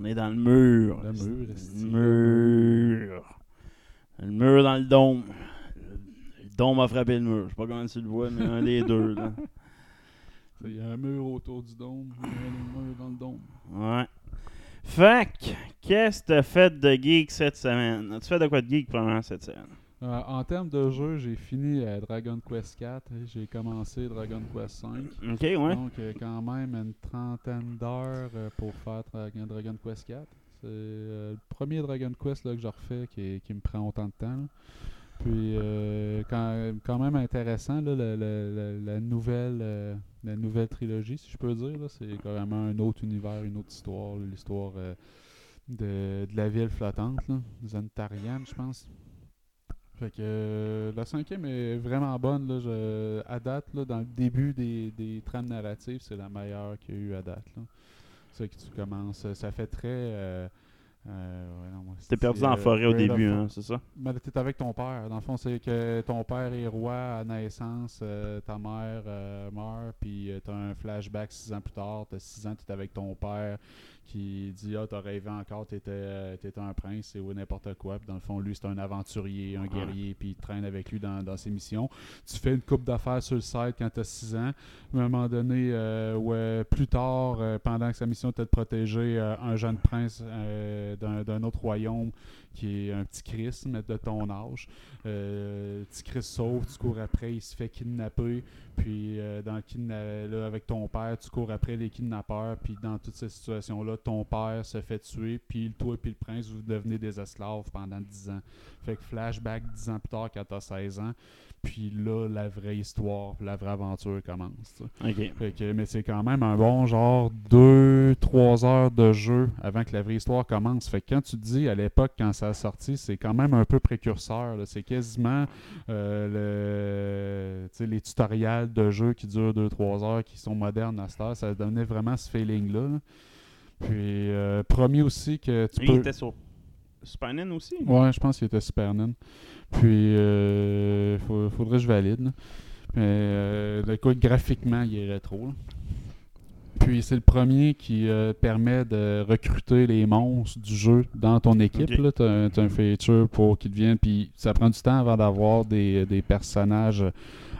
On est dans le mur. Le mur. Le mur. Le mur dans le dôme. Le dôme a frappé le mur. Je sais pas comment tu le vois, mais un des deux. Là. Il y a un mur autour du dôme, il y a un mur dans le dôme. Ouais. Fait que, qu'est-ce que t'as fait de geek cette semaine? As-tu fait de quoi de geek pendant cette semaine? Euh, en termes de jeu, j'ai fini euh, Dragon Quest 4, j'ai commencé Dragon Quest 5. Ok, ouais. Donc, euh, quand même une trentaine d'heures pour faire Dra- Dragon Quest 4. C'est le premier Dragon Quest là, que je refais qui, qui me prend autant de temps. là. Puis, euh, quand, quand même intéressant, là, la, la- la- la nouvelle, la nouvelle trilogie, si je peux dire. C'est carrément un autre univers, une autre histoire. L'histoire de, de la ville flottante, là, Zentarian, je pense. Fait que euh, la cinquième est vraiment bonne. Là, je, à date, là, dans le début des, des trames narratives, c'est la meilleure qu'il y a eu à date. C'est que tu commences. Ça fait très. Euh, euh, ouais, non, moi, T'es perdu dans la euh, forêt au début, hein, c'est ça? Mais t'es avec ton père. Dans le fond, c'est que ton père est roi à naissance, euh, ta mère euh, meurt, puis euh, t'as un flashback six ans plus tard. T'as six ans, t'es avec ton père qui dit Ah, t'as rêvé encore, t'étais euh, un prince, et ou n'importe quoi. Puis dans le fond, lui, c'est un aventurier, un guerrier, puis il traîne avec lui dans, dans ses missions. Tu fais une coupe d'affaires sur le site quand t'as six ans. À un moment donné, euh, ouais, plus tard, euh, pendant que sa mission était de protéger euh, un jeune prince d'un autre royaume qui est un petit Chris, mais de ton âge. Euh, petit Chris sauve, tu cours après, il se fait kidnapper. Puis euh, dans le kidna- là, avec ton père, tu cours après les kidnappeurs. Puis dans toutes ces situations-là, ton père se fait tuer. Puis toi et puis le prince, vous devenez des esclaves pendant 10 ans. Fait que flashback 10 ans plus tard quand t'as 16 ans. Puis là, la vraie histoire, la vraie aventure commence. tu sais. Ok. Fait que, mais c'est quand même un bon genre 2-3 heures de jeu avant que la vraie histoire commence. Fait que quand tu dis à l'époque, quand ça a sorti, c'est quand même un peu précurseur. C'est quasiment euh, le, les tutoriels de jeu qui durent 2-3 heures, qui sont modernes à cette heure. Ça donnait vraiment ce feeling-là. là. Puis, euh, promis aussi que tu Il peux... était sur Super aussi? Ouais, je pense qu'il était Super. Puis, euh, faut- faudrait que je valide. là. Mais, euh, graphiquement, il est rétro. là. Puis, c'est le premier qui euh, permet de recruter les monstres du jeu dans ton équipe. Tu as, un feature pour qu'ils deviennent. Puis, ça prend du temps avant d'avoir des, des personnages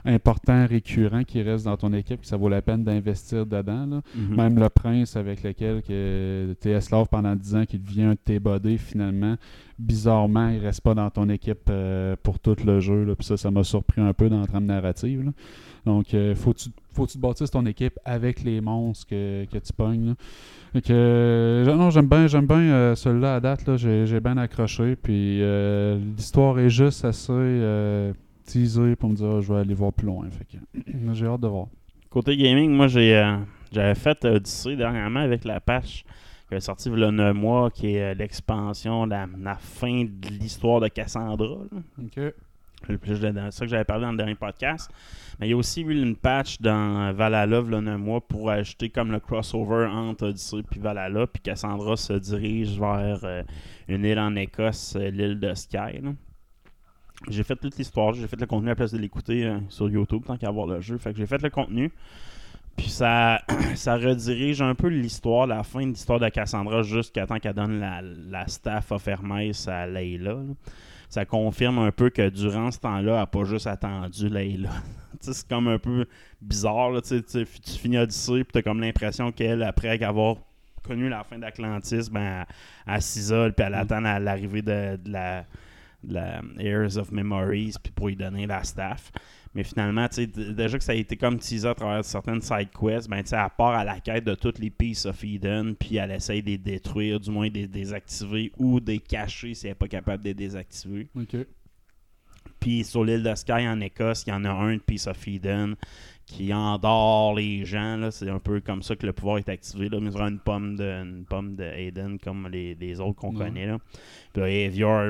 importants, récurrents qui restent dans ton équipe, que ça vaut la peine d'investir dedans. là. Mhm. Même le prince avec lequel tu es pendant 10 ans, qui devient un de tes buddies, finalement, bizarrement, il reste pas dans ton équipe euh, pour tout le jeu. Là. Puis ça, ça m'a surpris un peu dans la trame narrative. là. Donc, euh, faut que tu faut que tu te bâtisses ton équipe avec les monstres que, que tu pognes. euh, non, j'aime bien, j'aime bien euh, celui-là à date. là. J'ai j'ai bien accroché. Puis euh, l'histoire est juste assez teasée pour me dire je vais aller voir plus loin. Fait que j'ai hâte de voir. Côté gaming, moi j'ai j'avais fait Odyssey dernièrement avec la patch qui est sortie il y a 9 mois, qui est l'expansion, la, la fin de l'histoire de Cassandra. là. Ok. C'est ça que j'avais parlé dans le dernier podcast. Mais il y a aussi eu une patch dans Valhalla a 9 mois pour ajouter comme le crossover entre Odyssey puis Valhalla. Puis Cassandra se dirige vers euh, une île en Écosse, euh, l'île de Skye. là. J'ai fait toute l'histoire, j'ai fait le contenu à la place de l'écouter euh, sur YouTube tant qu'à voir le jeu. Fait que j'ai fait le contenu. Puis ça, ça redirige un peu l'histoire, la fin de l'histoire de Cassandra jusqu'à temps qu'elle donne la, la staff of Hermès à là. Ça confirme un peu que durant ce temps-là, elle n'a pas juste attendu Layla. C'est comme un peu bizarre. là, tu finis Odyssey, puis tu as comme l'impression qu'elle, après avoir connu la fin d'Atlantis, ben, elle, elle s'isole, puis elle attend la- l'arrivée de, de la de la Heirs of Memories, puis pour y donner la staff. Mais finalement, déjà que ça a été comme teasé à travers certaines side quests, ben, à part à la quête de toutes les Pieces of Eden, puis elle essaye de les détruire, du moins de les désactiver ou de les cacher si elle n'est pas capable de les désactiver. Puis sur l'île de Skye en Écosse, il y en a un de Piece of Eden qui endort les gens. C'est un peu comme ça que le pouvoir est activé. Là. Mais aura une pomme de, une pomme de comme les, les autres qu'on Ouais. connaît. Là. Puis là,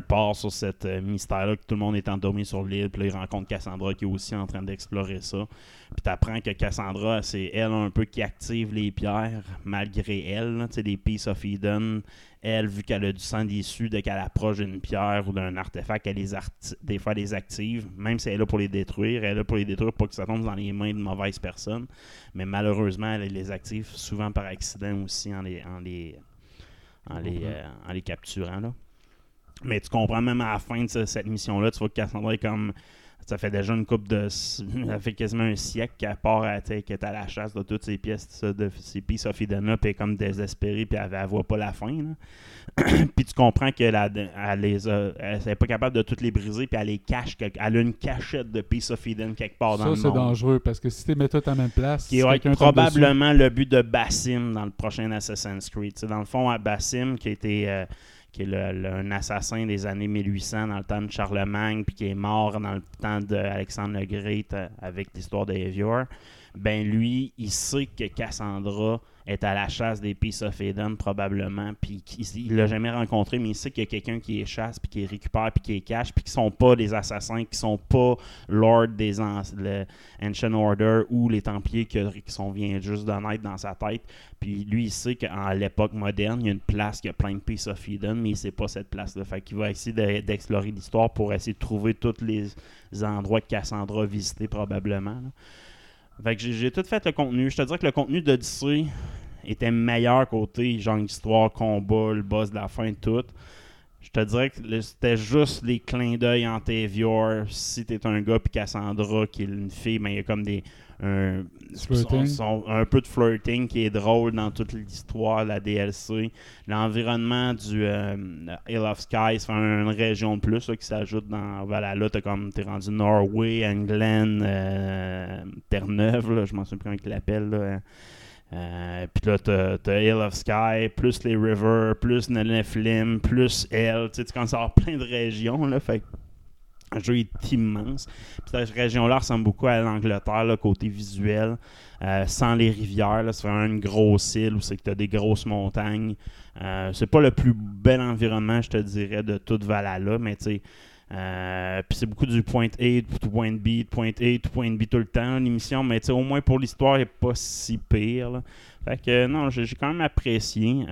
part sur cette euh, mystère-là que tout le monde est endormi sur l'île. Puis là, il rencontre Cassandra qui est aussi en train d'explorer ça. Puis tu apprends que Cassandra, c'est elle un peu qui active les pierres malgré elle. là. Tu sais, les Piece of Eden, elle, vu qu'elle a du sang issu, dès qu'elle approche d'une pierre ou d'un artefact, elle les arti- des fois les active, même si elle est là pour les détruire. Elle est là pour les détruire pour que ça tombe dans les mains de mauvaises personnes. Mais malheureusement, elle les active souvent par accident aussi en les, en les, en les, euh, en les capturant. Là. Mais tu comprends même à la fin de ce- cette mission-là, tu vois que Cassandra est comme. Ça fait déjà une coupe de. Ça fait quasiment un siècle qu'elle part à, qu'elle est à la chasse de toutes ces pièces, ça, de ces Piece of Eden-là, puis comme désespérée, puis elle, elle voit pas la fin. puis tu comprends qu'elle elle les a- elle n'est pas capable de toutes les briser, puis elle les cache. Elle a une cachette de Piece of Eden quelque part dans Ça, le c'est monde. dangereux parce que si tu mets tout à la même place, Qui va être probablement le but de Bassim dans le prochain Assassin's Creed. Tu sais, dans le fond, à Bassim, qui, a été, euh, qui est un assassin des années 1800 dans le temps de Charlemagne, puis qui est mort dans le temps d'Alexandre le Great euh, avec l'histoire d'Avior, ben lui, il sait que Cassandra est à la chasse des Peace of Eden probablement, puis il l'a jamais rencontré, mais il sait qu'il y a quelqu'un qui les chasse, puis qui les récupère, puis qui les cache, puis qui sont pas des assassins, qui sont pas Lord des an- le Ancient Order ou les Templiers qui, qui sont vient juste de naître dans sa tête. Puis lui, il sait qu'à l'époque moderne, il y a une place qui a plein de Peace of Eden, mais il sait pas cette place-là. Fait qu'il va essayer de- d'explorer l'histoire pour essayer de trouver tous les endroits que Cassandra a visités probablement. Fait que j'ai- tout fait le contenu. Je te dirais que le contenu d'Odyssey était meilleur côté genre histoire, combat, le boss de la fin, tout. Je te dirais que c'était juste les clins d'œil entre Avior. Si t'es un gars puis Cassandra qui est une fille, mais il y a comme des un, Flirting. son- son- un peu de flirting qui est drôle dans toute l'histoire, la DLC. L'environnement du euh, Hill of Sky, c'est une région de plus là, qui s'ajoute dans Valhalla. T'es comme t'es rendu Norway, England, euh, Terre-Neuve, je m'en souviens plus comment ils l'appellent. Euh, puis là, t'as, t'as Hill of Sky, plus les Rivers, plus Nephilim, plus Elle. Tu sais, tu commences à avoir plein de régions. Là, fait le jeu est immense. Puis cette région-là ressemble beaucoup à l'Angleterre, côté visuel. Euh, sans les rivières, c'est vraiment une grosse île où c'est que tu as des grosses montagnes. Euh, c'est pas le plus bel environnement, je te dirais, de toute Valhalla, mais tu euh, puis c'est beaucoup du point A, du point B, du point A, du point B tout le temps, l'émission, mais au moins pour l'histoire, elle n'est pas si pire. Fait que non, j'ai quand même apprécié.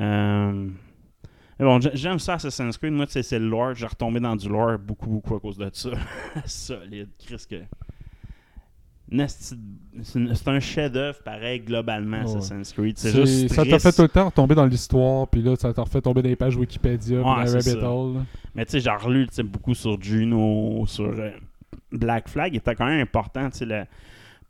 Mais bon, j'ai- j'aime ça Assassin's Creed. Moi, tu sais, c'est le lore. J'ai retombé dans du lore beaucoup, beaucoup à cause de ça. Solide. Chris, que. C'est un chef-d'œuvre pareil globalement, Ouais. Assassin's Creed. C'est C'est- juste. ça t'a fait tout le temps retomber dans l'histoire, puis là, ça t'a refait tomber dans les pages Wikipédia, Ouais, rabbit hole. Mais tu sais, j'ai relu beaucoup sur Juno, sur euh, Black Flag. Il était quand même important. tu sais, le-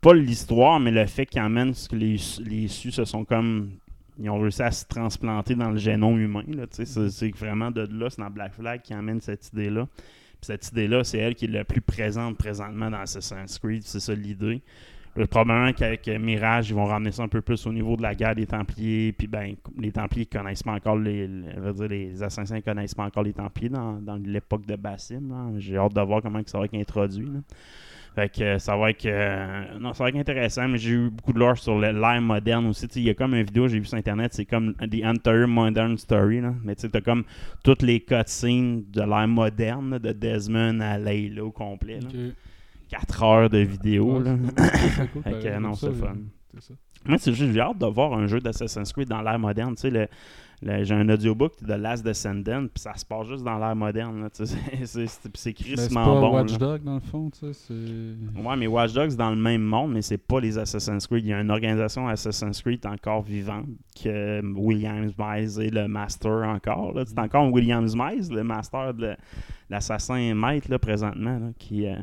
pas l'histoire, mais le fait qu'ils amènent ce que les, les se sont comme. Ils ont réussi à se transplanter dans le génome humain. C'est c'est vraiment de là, c'est dans Black Flag qui amène cette idée-là. Cette idée-là, c'est elle qui est la plus présente présentement dans Assassin's Creed. C'est ça l'idée. Euh, Probablement qu'avec euh, Mirage, ils vont ramener ça un peu plus au niveau de la guerre des Templiers. Puis ben, les Templiers connaissent pas encore les, dire, les Assassins connaissent pas encore les Templiers dans, dans l'époque de Bassim. J'ai hâte de voir comment ça va être introduit. là. Fait que euh, ça va être euh, non, ça va être intéressant, mais j'ai eu beaucoup de lore sur l'ère moderne aussi. Il y a comme une vidéo j'ai vu sur internet, c'est comme The Entire Modern Story. Là. Mais tu t'as comme toutes les cutscenes de l'ère moderne, là, de Desmond à Layla au complet. là. Ok. 4 heures de vidéo. Ouais, là. c'est- c'est cool, Fait que, pareil, non, c'est fun. ça. Moi, c'est juste, j'ai hâte de voir un jeu d'Assassin's Creed dans l'ère moderne. Tu sais, le- j'ai un audiobook de Last Descendant, puis ça se passe juste dans l'ère moderne. sais. c'est, crissement bon. Watch là. Dog, dans le fond. Ouais, mais Watch Dogs c'est dans le même monde, mais c'est pas les Assassin's Creed. Il y a une organisation Assassin's Creed encore vivante que Williams Mize est le master encore. C'est encore Williams Mize, le master de l'assassin maître là, présentement, là, qui, euh,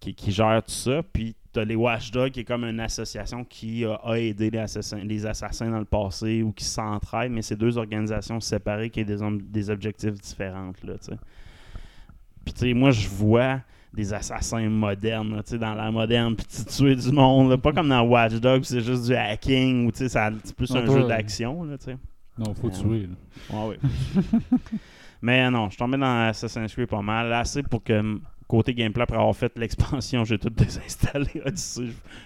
qui, qui gère tout ça. Puis les Watchdogs qui est comme une association qui a, a aidé les assassins, les assassins dans le passé ou qui s'entraident, mais c'est deux organisations séparées qui ont des, objectifs différents. Là, tu sais. Puis, tu sais, moi, je vois des assassins modernes, là, tu sais, dans la moderne, puis tu tuer du monde, là. pas comme dans Watch Dogs, c'est juste du hacking, ou tu sais, ça- c'est plus Non, un toi, jeu euh, d'action, là, tu sais. Non, faut Euh, tuer. là. Ouais, ouais. Mais non, je suis tombé dans Assassin's Creed pas mal. Assez pour que, côté gameplay, après avoir fait l'expansion, j'ai tout désinstallé.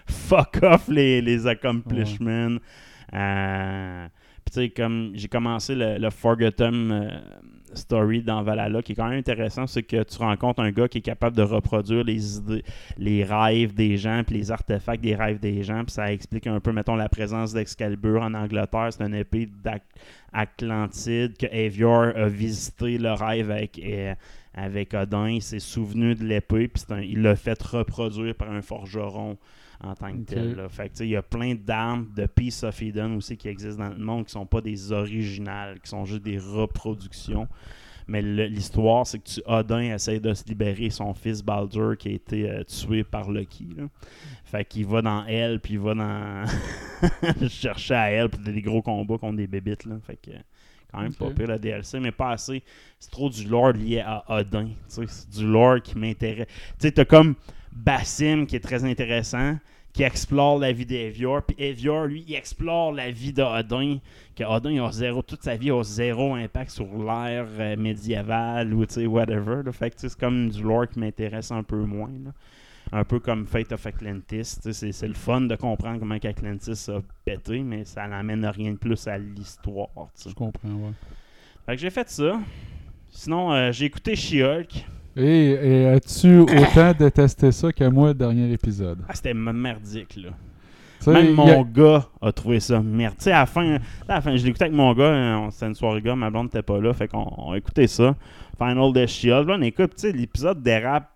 Fuck off les, les accomplishments. Euh, comme j'ai commencé le, le Forgotten euh, Story dans Valhalla, qui est quand même intéressant, c'est que tu rencontres un gars qui est capable de reproduire les idées, les rêves des gens, puis les artefacts des rêves des gens, puis ça explique un peu, mettons, la présence d'Excalibur en Angleterre. C'est une épée d'Atlantide que Avior a visité le rêve avec, avec Odin. Il s'est souvenu de l'épée, puis il l'a fait reproduire par un forgeron en tant que tel. là. Fait que, tu sais, il y a plein d'armes de Peace of Eden aussi qui existent dans le monde qui sont pas des originales, qui sont juste des reproductions. Mais l'histoire, c'est que tu, Odin essaie de se libérer son fils Baldur qui a été euh, tué par Loki. là. Fait qu'il va dans elle, puis il va dans. chercher à elle, puis des gros combats contre des bébites. Là. Fait que quand même pas pire le DLC, mais pas assez. C'est trop du lore lié à Odin. C'est du lore qui m'intéresse. Tu sais, t'as comme Bassim qui est très intéressant, qui explore la vie d'Evior, puis Evior, lui, il explore la vie d'Odin, que Odin, il a zéro, toute sa vie a zéro impact sur l'ère euh, médiévale ou, tu sais, whatever. là. Fait que, c'est comme du lore qui m'intéresse un peu moins, là. Un peu comme Fate of Atlantis. C'est, c'est le fun de comprendre comment Atlantis a pété, mais ça n'amène rien de plus à l'histoire. Je comprends, ouais. Fait que j'ai fait ça. Sinon, euh, j'ai écouté She-Hulk. Et, et as-tu autant détesté ça que moi, le dernier épisode? Ah, c'était merdique, là. Même mon a- gars a trouvé ça merde. Tu sais, à la fin, à la fin je l'écoutais avec mon gars, c'était une soirée gars, ma blonde n'était pas là, fait qu'on on écoutait ça. Final de Shield, là, on écoute, tu sais, l'épisode dérape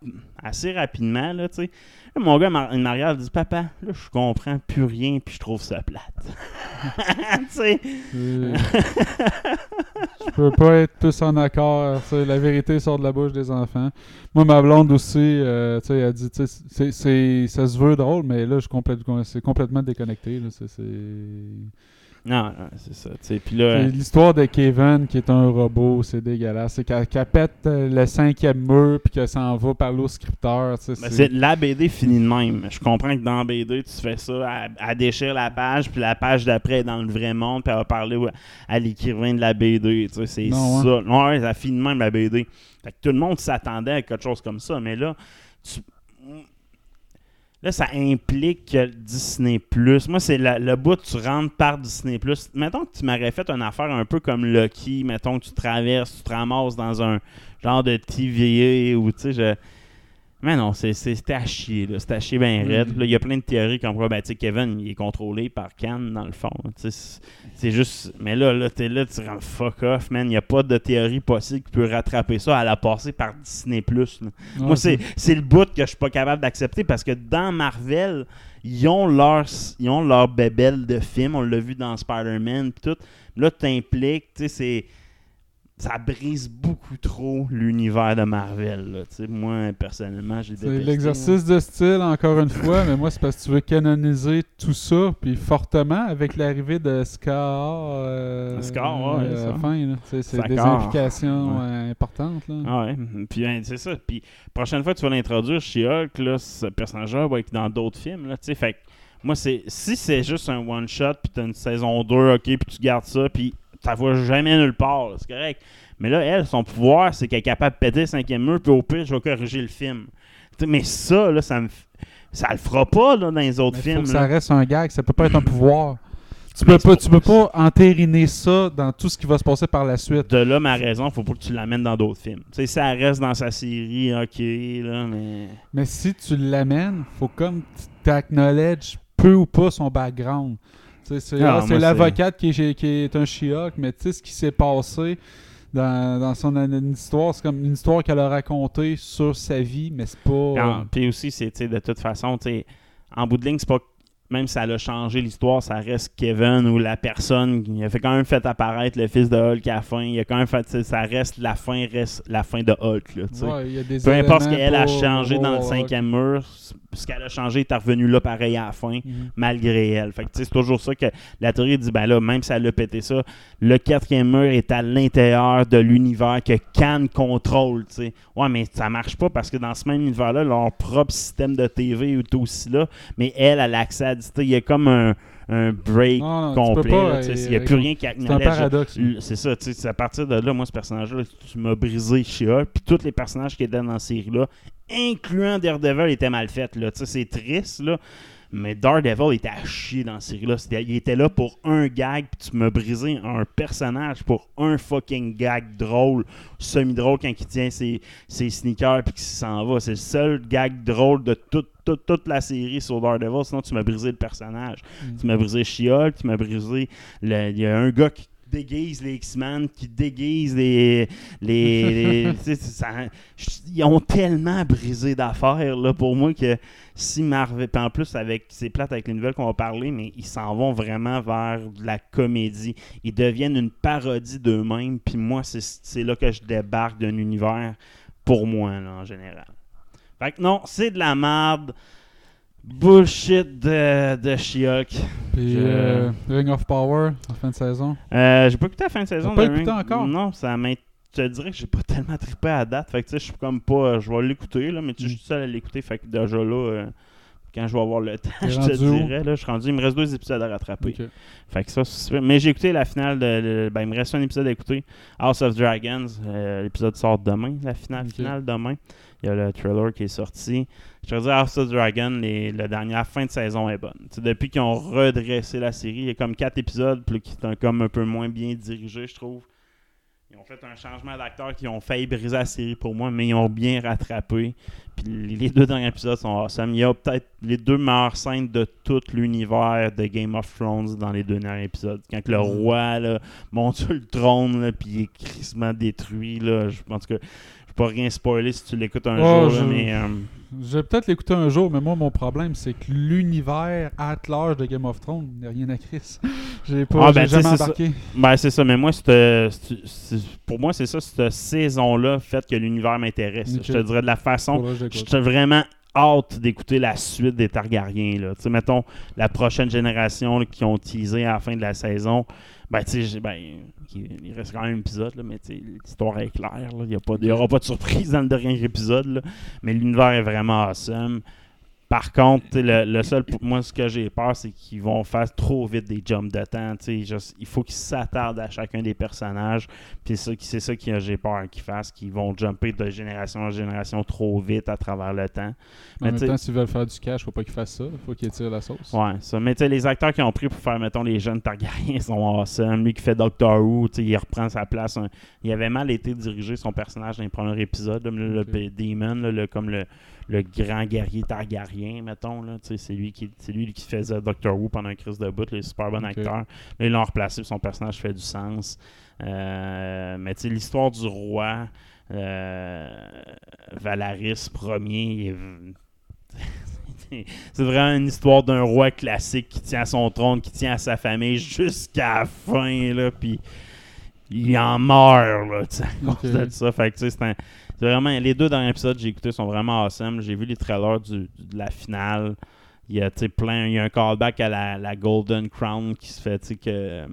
assez rapidement, là. Là, mon gars, il il dit Papa, là, je comprends plus rien, puis je trouve ça plate. Euh, Je peux pas être plus en accord. La vérité sort de la bouche des enfants. Moi, ma blonde aussi, euh, tu sais, elle dit, tu sais, c'est- c'est- ça se veut drôle, mais là, c'est complètement déconnecté. là. Non, non, c'est ça. Puis là, L'histoire de Kevin qui est un robot, c'est dégueulasse. C'est qu'elle pète euh, le cinquième mur puis qu'elle s'en va parler au scripteur. c'est- la BD finit de même. Je comprends que dans la BD, tu fais ça, elle, elle déchire la page, puis la page d'après est dans le vrai monde, puis elle va parler à l'écrivain de la BD. Tu sais, c'est hein. ça. Ouais, ça finit de même la BD. Fait que tout le monde s'attendait à quelque chose comme ça, mais là, tu- Là, ça implique que Disney Plus. Moi, c'est le bout, tu rentres par Disney Plus. Mettons que tu m'aurais fait une affaire un peu comme Lucky. Mettons que tu traverses, tu te ramasses dans un genre de TVA ou tu sais, je. Mais non, c'est- c'est- c'était à chier, là. C'était à chier bien Mm. raide. Là, Il y a plein de théories comme quoi, ben, tu sais, Kevin, il est contrôlé par Cannes, dans le fond. C'est juste. Mais là, là t'es là, tu rends fuck off, man. Il n'y a pas de théorie possible qui peut rattraper ça. Elle a passé par Disney Moi, c'est le bout que je suis pas capable d'accepter parce que dans Marvel, ils ont leur, ils ont leur bébelle de film. On l'a vu dans Spider-Man tout. Là, t'impliques, tu sais, c'est. Ça brise beaucoup trop l'univers de Marvel. là. Moi, personnellement, j'ai C'est l'exercice de style, encore une fois, mais moi, c'est parce que tu veux canoniser tout ça, puis fortement, avec l'arrivée de Scar euh, Scar, ouais, fin. là. C'est des implications Ouais. euh, importantes. Là. Ah ouais, puis ben, c'est ça. Puis prochaine fois que tu vas l'introduire chez Hulk, là, ce personnage-là va être dans d'autres films. Là, tu sais. fait moi, c'est si c'est juste un one-shot, puis t'as une saison 2, ok, puis tu gardes ça, puis t'as vois jamais nulle part, c'est correct. Mais là, elle, son pouvoir, c'est qu'elle est capable de péter le cinquième mur, puis au pire, je vais corriger le film. Mais ça, là, ça me. Ça le fera pas là, dans les autres Mais faut films. que ça reste un gag, ça peut pas être un pouvoir. Tu Mais peux, pas, tu peux pas entériner ça dans tout ce qui va se passer par la suite. De là, ma raison, faut pas que tu l'amènes dans d'autres films. Tu sais, ça reste dans sa série, ok, là, mais. Mais si tu l'amènes, faut comme tu acknowledges peu ou pas son background. C'est Ah, c'est l'avocate qui est, qui est un She-Hulk, mais tu sais ce qui s'est passé dans, dans son une histoire, c'est comme une histoire qu'elle a racontée sur sa vie, mais c'est pas. Puis aussi, c'est de toute façon, en bout de ligne, c'est pas. Même si elle a changé l'histoire, ça reste Kevin ou la personne qui a fait quand même fait apparaître le fils de Hulk à la fin. Il a quand même fait. Ça reste la fin, reste la fin de Hulk. Là, tu sais. Ouais, il y a des Peu importe ce qu'elle a changé dans le cinquième mur, ce qu'elle a changé est revenu là pareil à la fin, Mhm. malgré elle. Fait que, tu sais, c'est toujours ça que la théorie dit, ben là, même si elle a pété ça, le quatrième mur est à l'intérieur de l'univers que Khan contrôle, tu sais. Ouais, mais ça marche pas parce que dans ce même univers-là, leur propre système de TV est aussi là, mais elle, elle a accès à... Il y a comme un, un break Non, non, complet. euh, Il n'y a plus rien qui C'est un paradoxe. C'est ça, tu sais, c'est à partir de là, moi, ce personnage-là, tu m'as brisé She-Hulk, puis tous les personnages qui étaient dans la série-là, incluant Daredevil, étaient mal faits, c'est triste, là. Mais Daredevil était à chier dans la série-là. Il était là pour un gag, puis tu m'as brisé un personnage pour un fucking gag drôle, semi-drôle quand il tient ses, ses sneakers puis qu'il s'en va. C'est le seul gag drôle de toute, toute, toute la série sur Daredevil. Sinon, tu m'as brisé le personnage. Mm. Tu m'as brisé She-Hulk, tu m'as brisé. le- Il y a un gars qui déguise les X-Men, qui déguise les. les, ça- ils ont tellement brisé d'affaires là, pour moi que si Marvel. Puis en plus, avec c'est plate avec les nouvelles qu'on va parler, mais ils s'en vont vraiment vers de la comédie. Ils deviennent une parodie d'eux-mêmes. Puis moi, c'est c'est là que je débarque d'un univers pour moi, là, en général. Fait que non, c'est de la merde. Bullshit de, de She-Hulk. Puis Je- euh, Ring of Power en fin de saison. Euh, j'ai pas écouté la fin de saison. pas de écouté Ring. encore? Non, ça m'int- Je te dirais que j'ai pas tellement trippé à date. Fait que tu sais, je suis comme pas. Je vais l'écouter, là, mais tu sais, je suis seul à l'écouter. Fait que déjà là, euh, quand je vais avoir le temps, T'es je te rendu où? dirais. Là, je suis rendu. Il me reste deux épisodes à rattraper. Ok. Fait que ça, c'est super. Mais j'ai écouté la finale de. ben, il me reste un épisode à écouter. House of Dragons. euh, L'épisode sort demain. La finale, Ok. finale demain. Il y a le trailer qui est sorti. Je te dis, House of Dragon, les, la dernière fin de saison est bonne. Tu sais, depuis qu'ils ont redressé la série, il y a comme quatre épisodes puis qui sont comme un peu moins bien dirigés, je trouve. Ils ont fait un changement d'acteur qui ont failli briser la série pour moi, mais ils ont bien rattrapé. Puis les deux derniers épisodes sont awesome. Il y a peut-être les deux meilleures scènes de tout l'univers de Game of Thrones dans les deux derniers épisodes. Quand le roi là, monte sur le trône, là, puis il est crissement détruit. Là, je pense que peux pas rien spoiler si tu l'écoutes un Oh, jour, là, je- mais euh, Je vais peut-être l'écouter un jour, mais moi, mon problème, c'est que l'univers at large de Game of Thrones, il n'y a rien à Chris. J'ai pas Ah, ben, jamais c'est embarqué. Ben, c'est ça, mais moi, c'est, c'est- c'est- pour moi, c'est ça, cette saison-là fait que l'univers m'intéresse. Je te dirais de la façon. Que je. J'étais vraiment hâte d'écouter la suite des Targaryens. Là. Mettons, la prochaine génération qui ont teasé à la fin de la saison. Ben, ben, il reste quand même un épisode, là, mais l'histoire est claire. Il n'y aura pas de surprise dans le dernier épisode. là. Mais l'univers est vraiment awesome. Par contre, le, le seul, pour moi, ce que j'ai peur, c'est qu'ils vont faire trop vite des jumps de temps. juste- il faut qu'ils s'attardent à chacun des personnages. Puis c'est ça, que j'ai peur qu'ils fassent, qu'ils vont jumper de génération en génération trop vite à travers le temps. En Mais même tu sais- temps, s'ils veulent faire du cash, faut pas qu'ils fassent ça. Faut qu'ils tirent la sauce. Ouais, ça. Mais les acteurs qui ont pris pour faire, mettons, les jeunes Targaryens sont awesome. Lui qui fait Doctor Who, il reprend sa place. Il avait mal été dirigé son personnage dans les premiers épisodes. le, Demon, là, le- comme le, le grand guerrier Targaryen, mettons. Là, c'est lui qui c'est lui qui faisait Doctor Who pendant un crise de bout. est super bon acteur. Là, ils l'ont replacé, son personnage fait du sens. Euh, mais l'histoire du roi, euh, Valaris Ier, c'est vraiment une histoire d'un roi classique qui tient à son trône, qui tient à sa famille jusqu'à la fin, là, puis il en meurt, là, à de ça. Fait que, c'est un- c'est vraiment... Les deux derniers épisodes que j'ai écoutés sont vraiment awesome. J'ai vu les trailers du- de la finale. Il y a, plein... Il y a un callback à la, la Golden Crown qui se fait, tu sais, que euh,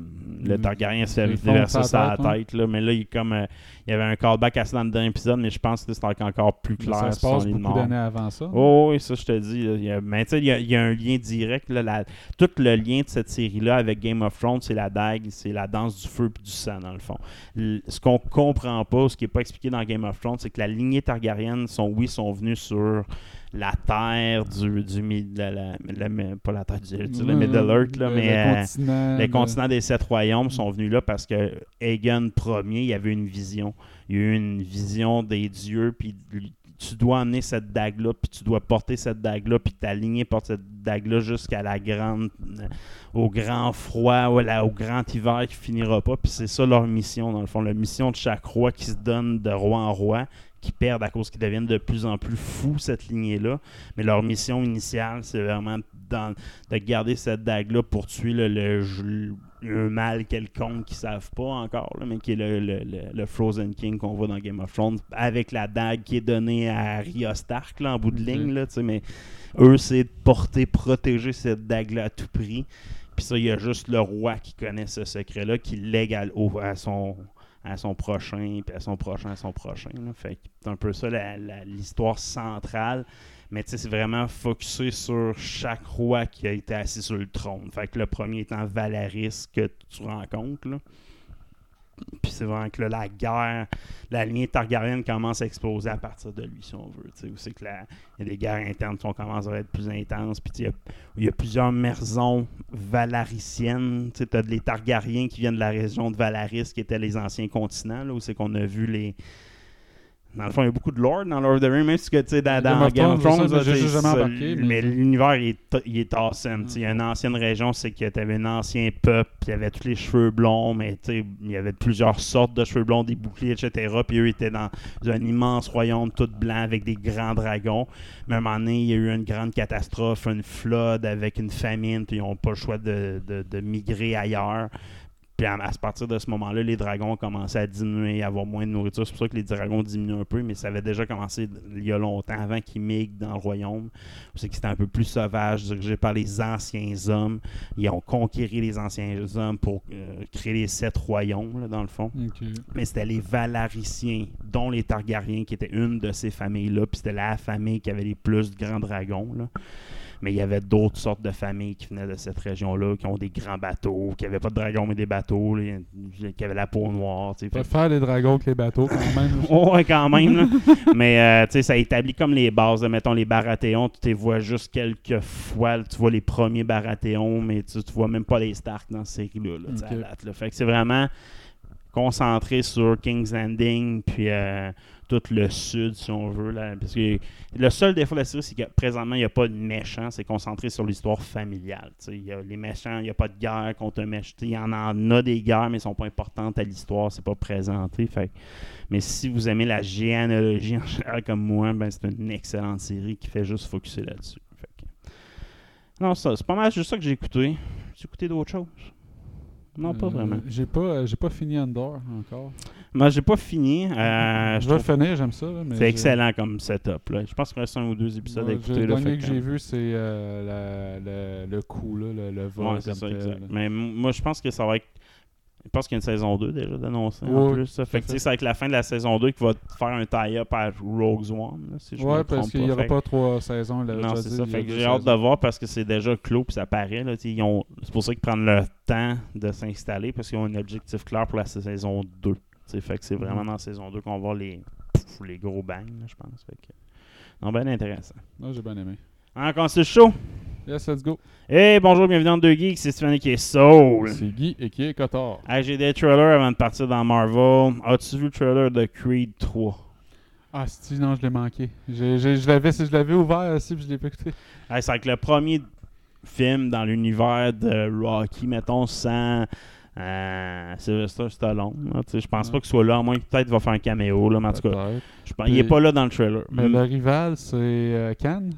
le Mm. Targaryen se fait déverser sa tête, hein. tête, là. Mais là, il, est comme, euh, il y avait un callback à ça dans le dernier épisode, mais je pense que c'est encore plus Mais clair. ça se passe beaucoup d'années avant ça. Oh, oui, ça, je te dis. là, il y a- mais tu sais, il y, a- il y a un lien direct. Là, la- tout le lien de cette série-là avec Game of Thrones, c'est la dague, c'est la danse du feu et du sang, dans le fond. Ce qu'on comprend pas, ce qui n'est pas expliqué dans Game of Thrones, c'est que la lignée Targaryen, sont, oui, sont venus sur la terre du. du la- la- la- pas la terre du. le Ouais, Middle Earth, là, le- mais. le euh, continent, les le- continents des sept royaumes sont venus là parce que Aegon Ier, il y avait une vision. Il y a eu une vision des dieux, puis tu dois amener cette dague-là, puis tu dois porter cette dague-là, puis t'aligner porte cette dague-là jusqu'à la grande, euh, au grand froid, ou à la- au grand hiver qui finira pas. Puis c'est ça leur mission, dans le fond. La mission de chaque roi qui se donne de roi en roi, qui perdent à cause qu'ils deviennent de plus en plus fous, cette lignée-là. Mais leur mission initiale, c'est vraiment dans- de garder cette dague-là pour tuer le, mal quelconque qu'ils savent pas encore, là, mais qui est le, Frozen King qu'on voit dans Game of Thrones, avec la dague qui est donnée à Arya Stark là, en bout de ligne. Là, tu sais, mais eux, c'est de porter, protéger cette dague-là à tout prix. Puis ça, il y a juste le roi qui connaît ce secret-là, qui lègue à, au- à son à son prochain, puis à son prochain, à son prochain. là. Fait c'est un peu ça l'histoire centrale. Mais c'est vraiment focusé sur chaque roi qui a été assis sur le trône. Fait que le premier étant Valaris que tu rencontres. Puis c'est vraiment que la guerre, la lignée Targaryen commence à exploser à partir de lui, si on veut. Où c'est que la- y a des guerres internes qui commencé à être plus intenses. Puis tu sais, il y a- il y, a plusieurs maisons valariciennes. Tu as les Targaryens qui viennent de la région de Valaris, qui étaient les anciens continents, là, où c'est qu'on a vu les. Dans le fond, il y a beaucoup de lore dans Lord of the Rings, même si que, dans, dans Game of Thrones, mais- l'univers il est, il est awesome. Il y a une ancienne région, c'est que tu avais un ancien peuple, puis il y avait tous les cheveux blonds, mais il y avait plusieurs sortes de cheveux blonds, des boucliers, etc. Puis eux étaient dans un immense royaume tout blanc avec des grands dragons. Mais à un moment donné, il y a eu une grande catastrophe, une flood avec une famine, puis ils n'ont pas le choix de, de- de migrer ailleurs. Puis à, à partir de ce moment-là, les dragons ont commencé à diminuer, à avoir moins de nourriture. C'est pour ça que les dragons diminuent un peu, mais ça avait déjà commencé il y a longtemps, avant qu'ils migrent dans le royaume. C'est que c'était un peu plus sauvage, dirigé par les anciens hommes. Ils ont conquéri les anciens hommes pour euh, créer les sept royaumes, là, dans le fond. Mais c'était les Valariciens, dont les Targaryens, qui étaient une de ces familles-là. Puis c'était la famille qui avait les plus de grands dragons. là. Mais il y avait d'autres sortes de familles qui venaient de cette région-là, qui ont des grands bateaux, qui n'avaient pas de dragons, mais des bateaux, là, qui avaient la peau noire. tu Fait- faire des dragons avec les bateaux quand même. Oh, ouais, quand même. là. Mais euh, tu sais, ça établit comme les bases. là. Mettons les Baratheons, tu les vois juste quelques fois. Tu vois les premiers Baratheons, mais tu, tu vois même pas les Stark dans cette série-là. Fait que c'est vraiment concentré sur King's Landing, puis euh, tout le sud, si on veut. Là, parce que le seul défaut de la série, c'est que présentement, il n'y a pas de méchants. C'est concentré sur l'histoire familiale. Il y a les méchants, il n'y a pas de guerre contre un méchant. Il y en a des guerres, mais elles sont pas importantes à l'histoire. C'est pas présenté. Fait mais si vous aimez la généalogie en général comme moi, ben c'est une excellente série qui fait juste focuser là-dessus. Non, ça, c'est pas mal juste ça que j'ai écouté. J'ai écouté d'autres choses? Non, pas Euh, vraiment. J'ai pas, euh, j'ai pas fini Andor encore. Moi, j'ai pas fini. Euh, je vais le trouve- finir, j'aime ça. C'est excellent comme setup. Là. Je pense qu'il reste un ou deux épisodes Ouais, à écouter. Le dernier que j'ai vu, c'est euh, le coup, là, le, le vol. Ouais, c'est comme ça, tel, exact. là. Mais moi, je pense que ça va être. Je pense qu'il y a une saison 2 déjà d'annoncer en Ouais, plus. Ça. Fait que c'est avec la fin de la saison 2 qu'il va faire un tie-up à Rogue One. là, si je Ouais, me parce qu'il n'y aura Fait pas trois saisons. là, Non, c'est ça. Fait que j'ai hâte de voir parce que c'est déjà clos puis ça paraît. Là, ils ont- c'est pour ça qu'ils prennent le temps de s'installer parce qu'ils ont un objectif clair pour la saison 2. Fait que c'est vraiment Mhm. dans la saison 2 qu'on va voir les, pff, les gros bangs, là, je pense. Fait que... Non, ben intéressant. Ouais, j'ai bien aimé. Encore c'est chaud? Yes, let's go. Hey, bonjour, bienvenue dans Deux Geeks, c'est Stéphane qui est Soul. C'est Guy et qui est Cotard. Hey, j'ai des trailers avant de partir dans Marvel. As-tu vu le trailer de Creed 3? Ah, si, non, je l'ai manqué. J'ai- j'ai- Je l'avais je l'avais ouvert aussi, puis je l'ai pas écouté. Hey, c'est avec le premier film dans l'univers de Rocky, mettons, sans euh, Sylvester Stallone. Je pense Ouais. pas qu'il soit là, à moins que peut-être va faire un caméo. Là, mais en tout cas, pense- il est pas là dans le trailer. Mais Mm. le rival, c'est euh, Cannes.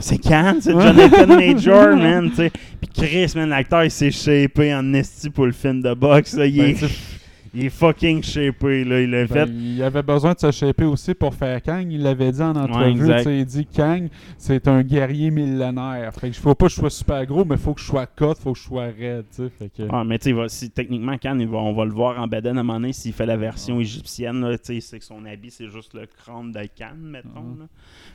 C'est Khan, c'est. Jonathan Major, man. tu sais. Puis Chris, man, l'acteur, il s'est shapé en esti pour le film de boxe. là. Il, Ben, est, il est fucking shapé. Là. Il l'a ben, fait. il avait besoin de se shaper aussi pour faire Kang. Il l'avait dit en entrevue. sais, il dit Kang, c'est un guerrier millénaire. Fait que faut pas que je sois super gros, mais faut que je sois cut, faut que je sois raide. Fait que, Ah, mais tu si, techniquement, il va- on va le voir en Baden à un moment donné s'il fait la version égyptienne. Là, tu sais, c'est que son habit, c'est juste le crâne de Khan, mettons. Là.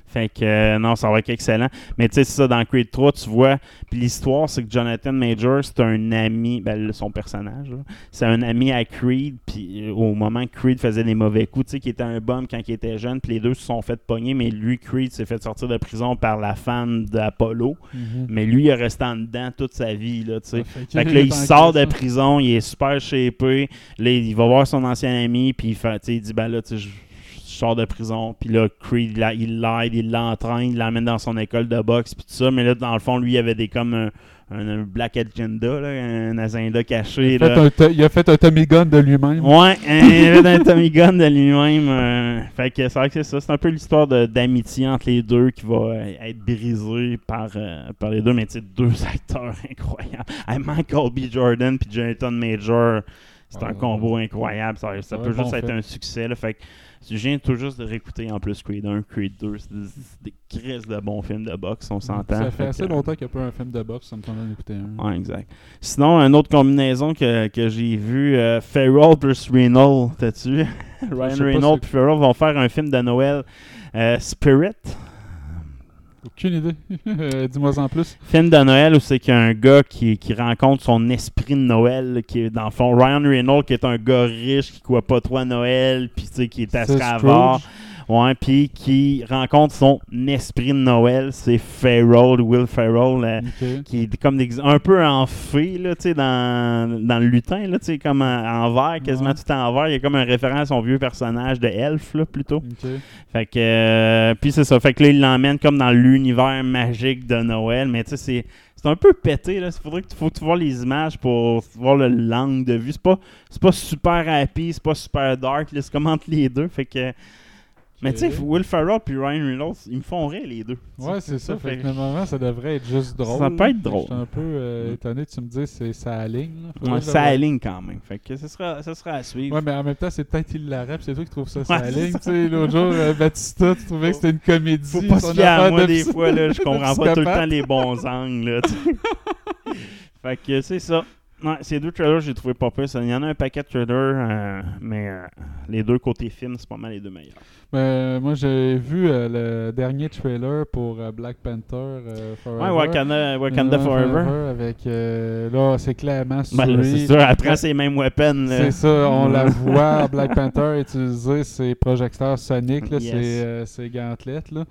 Fait que euh, non, ça va être excellent. Mais tu sais, c'est ça, dans Creed 3, tu vois. Puis l'histoire, c'est que Jonathan Major, c'est un ami, ben, son personnage, c'est un ami à Creed. Puis euh, au moment que Creed faisait des mauvais coups, tu sais, qui était un bum quand il était jeune. Puis les deux se sont fait pogner, mais lui, Creed, s'est fait sortir de prison par la femme d'Apollo. Mhm. Mais lui, il est resté en dedans toute sa vie, là, tu sais. Fait Fait que là, il sort de hein. prison, il est super shapé. Là, il va voir son ancien ami, puis il, fait, il dit Ben là, tu sais, je sort de prison, puis là, Creed, il l'aide, il l'entraîne, il l'emmène dans son école de boxe, puis tout ça. Mais là, dans le fond, lui, il avait des comme un, un- un black agenda, là, un agenda caché. Il a, là. fait un to- il a fait un Tommy Gun de lui-même. Ouais, il avait un Tommy Gun de lui-même. euh, fait que c'est vrai que c'est ça. C'est un peu l'histoire d'amitié entre les deux qui va euh, être brisée par, euh, par les deux. Mais tu sais, deux acteurs incroyables. Hey, Michael B. Jordan puis Jonathan Major, c'est Ouais, un combo incroyable. Ça, ça Ouais, peut bon juste être fait. un succès. Là. Fait que je viens tout juste de réécouter en plus Creed 1, Creed 2. C'est des, crises de bons films de boxe, on s'entend. Ça fait assez que- longtemps qu'il n'y a pas un film de boxe, ça me tente d'en écouter un. Ouais, exact. Sinon, une autre combinaison que, que j'ai vu, euh, Farrell plus Reynolds, t'as-tu? Ryan Reynolds et Farrell vont faire un film de Noël, euh, Spirit. Aucune idée. Dis-moi en plus. Film de Noël où c'est qu'il y a un gars qui, qui rencontre son esprit de Noël, qui est dans le fond Ryan Reynolds, qui est un gars riche, qui croit pas trop à Noël, puis tu sais, qui est. Scrooge. Ouais, puis qui rencontre son esprit de Noël, c'est Farrell, Will Ferrell. euh, Ok. qui est comme des- un peu en fée, là, tu sais, dans, dans le lutin, là, comme en, en vert, quasiment Ouais. tout en vert. Il y a comme un référent à son vieux personnage de Elf, là, plutôt. Fait que, euh, puis c'est ça. Fait que là, il l'emmène comme dans l'univers magique de Noël. Mais tu sais, c'est, c'est un peu pété, là. Il faudrait que tu, faut que tu vois les images pour voir le langue de vue. C'est pas, c'est pas super happy, c'est pas super dark. C'est comme entre les deux. Fait que. Mais tu sais, Ok. Will Ferrell puis Ryan Reynolds, ils me font rire, les deux. Ouais, c'est ça. Fait Fait que que- normalement, ça devrait être juste drôle. Ça peut être que drôle. J'étais un peu euh, Mm. étonné. Tu me dis, c'est ça aligne. Ouais, ça aligne quand même. Fait que ce sera, ce sera à suivre. Ouais, mais en même temps, c'est peut-être hilarant, c'est toi qui trouves ça, ça aligne. Tu sais, l'autre jour, euh, Batista, tu trouvais que c'était une comédie. Faut pas se fier à moi de des fois, là. Je comprends pas tout le temps les bons angles, là. fait que c'est ça. Ouais, ces deux trailers, j'ai trouvé pas pire. Il y en a un paquet de trailers, euh, mais euh, les deux côtés films, c'est pas mal les deux meilleurs. Ben, moi, j'ai vu euh, le dernier trailer pour Black Panther Forever. Ouais, Wakanda, Forever. Avec, là, c'est clairement Ben, c'est sûr, elle prend ses mêmes weapons. C'est ça, on la voit, Black Panther utiliser ses projecteurs soniques, là, Yes. ses, ses. Là.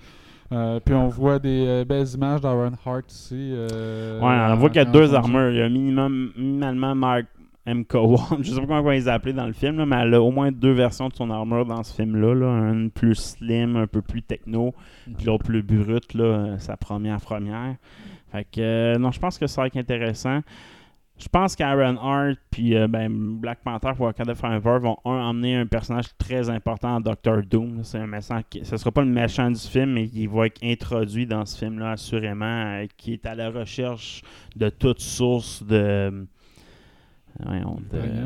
Euh, puis on voit des euh, belles images d'Aaron Hart aussi. euh, Ouais, on voit qu'il y a deux armures. Il y a minimum, minimalement Mark MK1. Je sais pas comment on va les appeler dans le film, là, mais elle a au moins deux versions de son armure dans ce film-là. Là. Une plus slim, un peu plus techno, puis l'autre plus brute, là, sa première première. Fait que, non, je pense que ça va être intéressant. Je pense qu'Aaron Hart puis euh, ben, Black Panther pour Wakanda Forever vont un, emmener un personnage très important en Doctor Doom. C'est un méchant qui, ce sera pas le méchant du film, mais qui va être introduit dans ce film-là assurément, euh, qui est à la recherche de toute source de,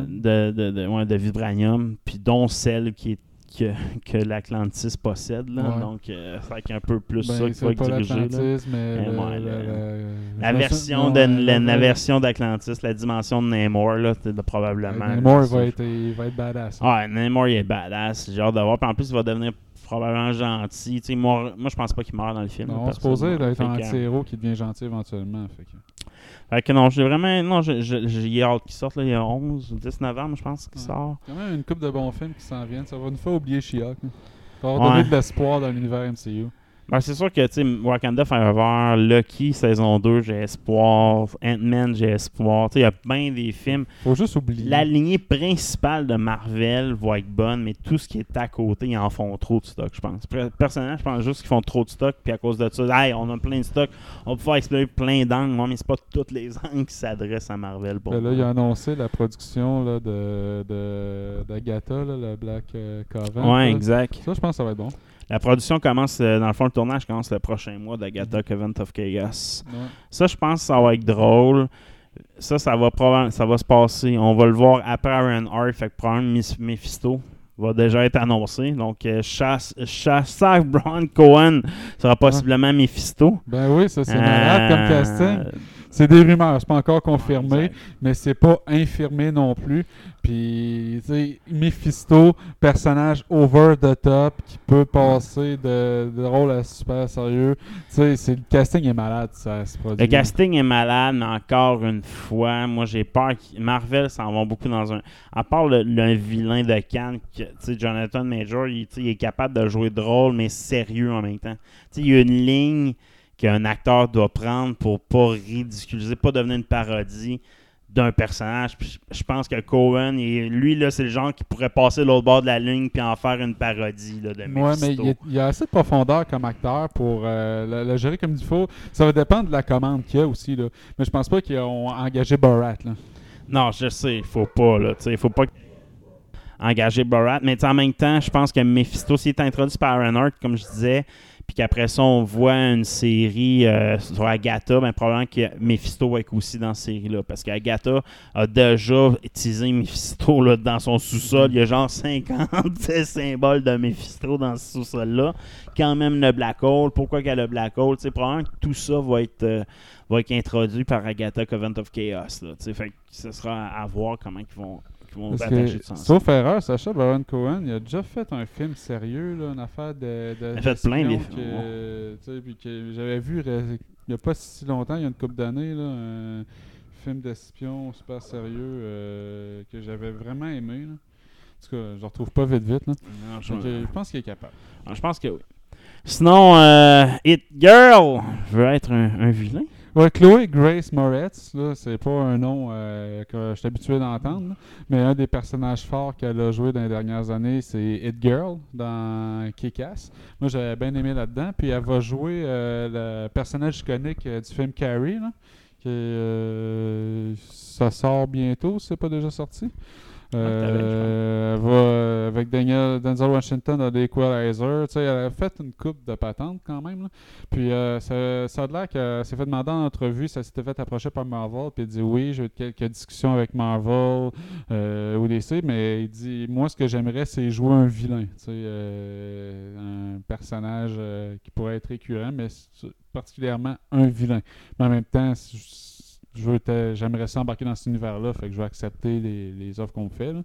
de, de- ouais, de vibranium, puis dont celle qui est que, que l'Atlantis possède. Là. Ouais. Donc, euh, c'est un peu plus Ben, ça c'est va le- le- La version, de, la, la d'Atlantis, la dimension de Namor, là, c'est de- probablement. Namor, là, va, être, il va être badass. Ouais, Namor, il est badass. J'ai hâte de voir. Puis en plus, il va devenir probablement gentil. Moi, moi, je pense pas qu'il meurt dans le film. Non, on se posait d'être un anti-héros qui devient gentil éventuellement. Fait que... Fait que non, j'ai vraiment. Non, j'ai- hâte qu'il sorte. Là, il y a 11 ou 10 novembre, je pense, qu'il Ouais. sort. Quand même une couple de bons films qui s'en viennent. Ça va nous faire oublier She-Hulk. hein. Ça va donner de l'espoir dans l'univers MCU. Ben, c'est sûr que, tu sais, Wakanda Forever, Lucky saison 2, j'ai espoir. Ant-Man, j'ai espoir. Il y a bien des films. Faut juste oublier. La lignée principale de Marvel va être bonne, mais tout ce qui est à côté, ils en font trop de stock, je pense. Per- Personnellement, je pense juste qu'ils font trop de stock, puis à cause de ça, hey, on a plein de stock, on va pouvoir explorer plein d'angles, Ouais, mais c'est pas tous les angles qui s'adressent à Marvel pour Ben là, il a annoncé la production là, de, de, d'Agatha, là, le Black euh, Coven. Ouais, là. exact. Ça, je pense que ça va être bon. La production commence, euh, dans le fond, le tournage commence le prochain mois d'Agatha Coven of Chaos. Ouais. Ça, je pense que ça va être drôle. Ça, ça va ça va se passer. On va le voir après Aaron Hart. Fait que probablement Mephisto va déjà être annoncé. Donc, euh, Chas- Chassa Brown Cohen sera possiblement Mephisto. Ben oui, ça, c'est malade comme Euh, casting. C'est des rumeurs, c'est pas encore confirmé, exact. mais c'est pas infirmé non plus. Puis, tu sais, Mephisto, personnage over the top qui peut passer de, de rôle à super sérieux. Tu sais, le casting est malade, ça se produit. Le casting est malade, mais encore une fois, moi j'ai peur que Marvel s'en va beaucoup dans un. À part le, le vilain de Cannes, tu sais, Jonathan Major, il, il est capable de jouer drôle, mais sérieux en même temps. Tu sais, il y a une ligne qu'un acteur doit prendre pour pas ridiculiser, pas devenir une parodie d'un personnage. Puis je- pense que Cohen, lui, là, c'est le genre qui pourrait passer l'autre bord de la ligne puis en faire une parodie là, de Ouais, mais il y, a, il y a assez de profondeur comme acteur pour euh, le, le gérer comme il faut. Ça va dépendre de la commande qu'il y a aussi. Là. Mais je pense pas qu'ils ont engagé Borat. Là. Non, je sais, il faut pas, là. Il faut pas engager Borat. Mais en même temps, je pense que Mephisto, s'il est introduit par Aaron Hart, comme je disais, puis qu'après ça, on voit une série euh, sur Agatha, ben, probablement que Mephisto va être aussi dans cette série-là. Parce qu'Agatha a déjà teasé Mephisto là, dans son sous-sol. Il y a genre 50 symboles de Mephisto dans ce sous-sol-là. Quand même le Black Hole. Pourquoi qu'il y a le Black Hole? Tu sais, probablement que tout ça va être, euh, va être introduit par Agatha Covent of Chaos. Là, fait que ce sera à voir comment ils vont, vont Parce attacher sauf erreur, Sacha Baron Cohen, il a déjà fait un film sérieux, là, une affaire de. de Il a fait plein de gestion films, puis que J'avais vu il n'y a pas si longtemps, il y a une couple d'années, là, un film d'espion super sérieux euh, que j'avais vraiment aimé. Là. En tout cas, je le retrouve pas vite vite. Là. Non, je- Donc, je pense qu'il est capable. Ah, je pense que oui. Sinon, euh, It Girl veut être un, un vilain. Chloé Grace Moretz, là, c'est pas un nom euh, que je suis habitué d'entendre, mais un des personnages forts qu'elle a joué dans les dernières années, c'est It Girl dans Kick-Ass. Moi, j'avais bien aimé là-dedans. Puis elle va jouer euh, le personnage iconique euh, du film Carrie, là, qui ça sort bientôt, c'est pas déjà sorti. Euh, elle va euh, avec Daniel, Denzel Washington dans The Equalizer. Tu sais, elle a fait une coupe de patente quand même. là. Puis euh, ça, ça a l'air qu'elle s'est fait demander en entrevue, ça s'était fait approcher par Marvel, puis elle dit oui, j'ai eu quelques discussions avec Marvel euh, ou DC, mais il dit moi ce que j'aimerais c'est jouer un vilain, euh, un personnage euh, qui pourrait être récurrent, mais particulièrement un vilain. Mais en même temps, j'aimerais ça embarquer dans cet univers-là, fait que je vais accepter les, les offres qu'on me fait. là.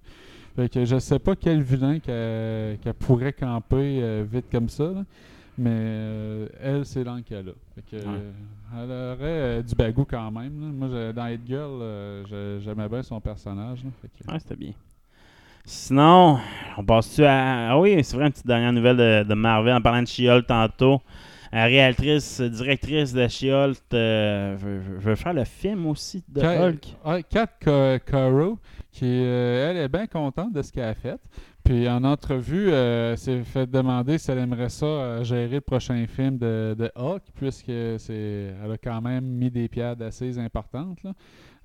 Fait que je sais pas quel vilain qu'elle pourrait camper euh, vite comme ça, là. mais euh, elle, c'est l'angle qu'elle a. Fait que, Ouais. elle aurait euh, du bagou quand même. là. Moi, je- dans Hit Girl, j'aimais bien son personnage. Ouais, c'était bien. Sinon, on passe-tu à. Ah oui, c'est vrai, une petite dernière nouvelle de, de Marvel en parlant de She-Hulk tantôt. La réalitrice, directrice de She-Hulk euh, veut, faire le film aussi de Ka- Hulk. ouais, Kat Ca- Caro, qui euh, elle est bien contente de ce qu'elle a fait. Puis en entrevue, euh, s'est fait demander si elle aimerait ça euh, gérer le prochain film de, de Hulk, puisque c'est, elle a quand même mis des pierres assez importantes là,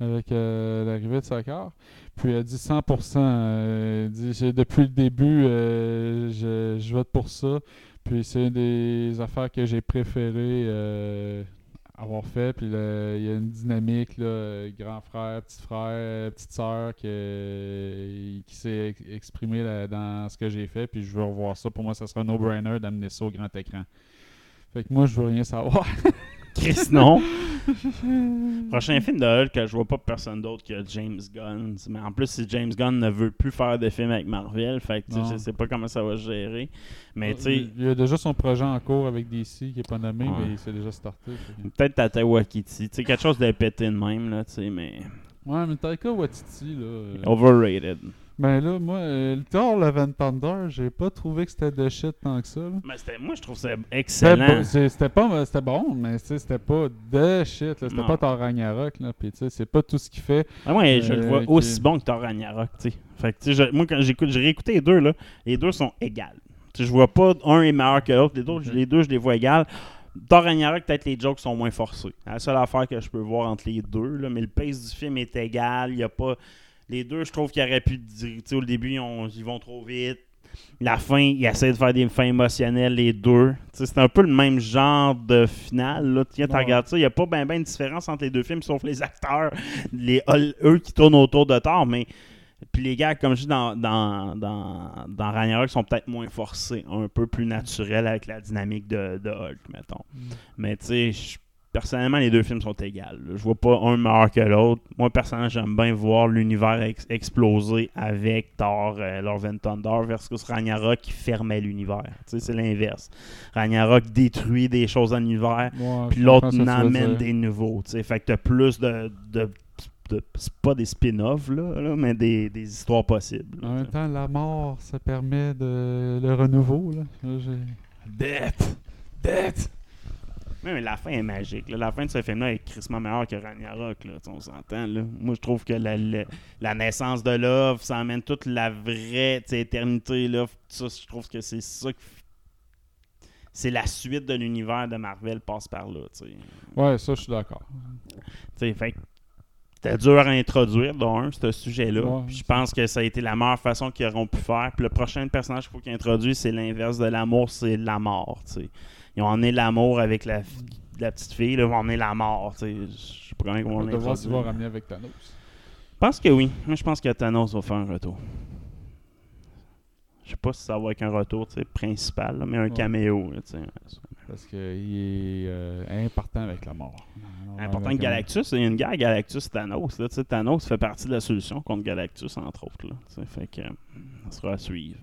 avec euh, l'arrivée de Soccer. Puis elle dit 100%. euh, elle dit, depuis le début, je, je vote pour ça. Puis c'est une des affaires que j'ai préférées euh, avoir fait. Puis il y a une dynamique, là, grand frère, petit frère, petite sœur qui, qui s'est ex- exprimée dans ce que j'ai fait. Puis je veux revoir ça. Pour moi, ça sera un no-brainer d'amener ça au grand écran. Fait que moi, je veux rien savoir. Chris, non. Prochain film de Hulk, je vois pas personne d'autre que James Gunn. Mais en plus, si James Gunn ne veut plus faire de film avec Marvel, fait que je sais pas comment ça va se gérer. Mais il il y a déjà son projet en cours avec DC qui est pas nommé, Ouais. mais il s'est déjà starté. peut-être Tata Wakiti. Quelque chose de pété de même, là, mais Ouais, mais Taika Waititi, là. euh, overrated. Ben là, moi, euh, le Thor Love and Thunder, j'ai pas trouvé que c'était de shit tant que ça. là. Mais c'était- moi, je trouve ça excellent. c'était pas, c'était bon, mais c'était pas de shit. C'était pas Thor Ragnarok. Là, puis tu sais, c'est pas tout ce qu'il fait. Ah ouais, je le Euh, vois qui- aussi bon que Thor Ragnarok, tu sais. Fait que, tu sais, je- moi, quand j'écoute, j'ai réécouté les deux, là, les deux sont égales. Tu sais, je vois pas un est meilleur que l'autre, les, deux, Ok. les deux, je les vois égales. Thor Ragnarok, peut-être les jokes sont moins forcés. La seule affaire que je peux voir entre les deux, là, mais le pace du film est égal. Il y a pas... Les deux, je trouve qu'ils auraient pu dire, tu sais, au début, ils, ont- ils vont trop vite. La fin, ils essaient de faire des fins émotionnelles, les deux. Tu sais, c'est un peu le même genre de finale. Là. Tiens, tu regardes ça, il n'y a pas bien ben de différence entre les deux films, sauf les acteurs, les, eux qui tournent autour de Thor. Mais puis les gars, comme je dis dans, dans, dans, dans Ragnarok, sont peut-être moins forcés, un peu plus naturels avec la dynamique de, de Hulk, mettons. Mais tu sais, je- personnellement, les deux films sont égaux. là. Je vois pas un meilleur que l'autre. Moi, personnellement, j'aime bien voir l'univers ex- exploser avec Thor, euh, Love and Thunder, versus Ragnarok qui fermait l'univers. Tu sais, c'est l'inverse. Ragnarok détruit des choses dans l'univers, Ouais, puis l'autre n'amène des nouveaux. tu sais. Fait que t'as plus de. de, c'est pas des spin-offs, là, là, mais des, des histoires possibles. là, En même temps, la mort, ça permet de le renouveau. Là. Death! Death! Mais la fin est magique. là. La fin de ce film-là est crissement meilleure que Ragnarok. Là, on s'entend. Là. Moi, je trouve que la, la- la naissance de Love, ça emmène toute la vraie éternité. Là. Ça, je trouve que c'est ça que c'est la suite de l'univers de Marvel passe par là. tu sais. Ouais, ça, je suis d'accord. Fait c'était dur à introduire, d'un, ce sujet-là. Ouais. Je pense que ça a été la meilleure façon qu'ils auront pu faire. Puis le prochain personnage qu'il faut qu'ils introduisent, c'est l'inverse de l'amour, c'est la mort. Ils ont emmené l'amour avec la, petite fille, là, ils vont emmener la mort. Je sais pas comment vont On va voir s'il va l'introduire. ramener avec Thanos. Je pense que oui. Moi, je pense que Thanos va faire un retour. Je sais pas si ça va être un retour principal, là, mais un Ouais. caméo. là. Parce qu'il est euh, important avec la mort. Important que Galactus, il y a une guerre Galactus-Thanos. Thanos fait partie de la solution contre Galactus, entre autres. Là, fait que, ça sera à suivre.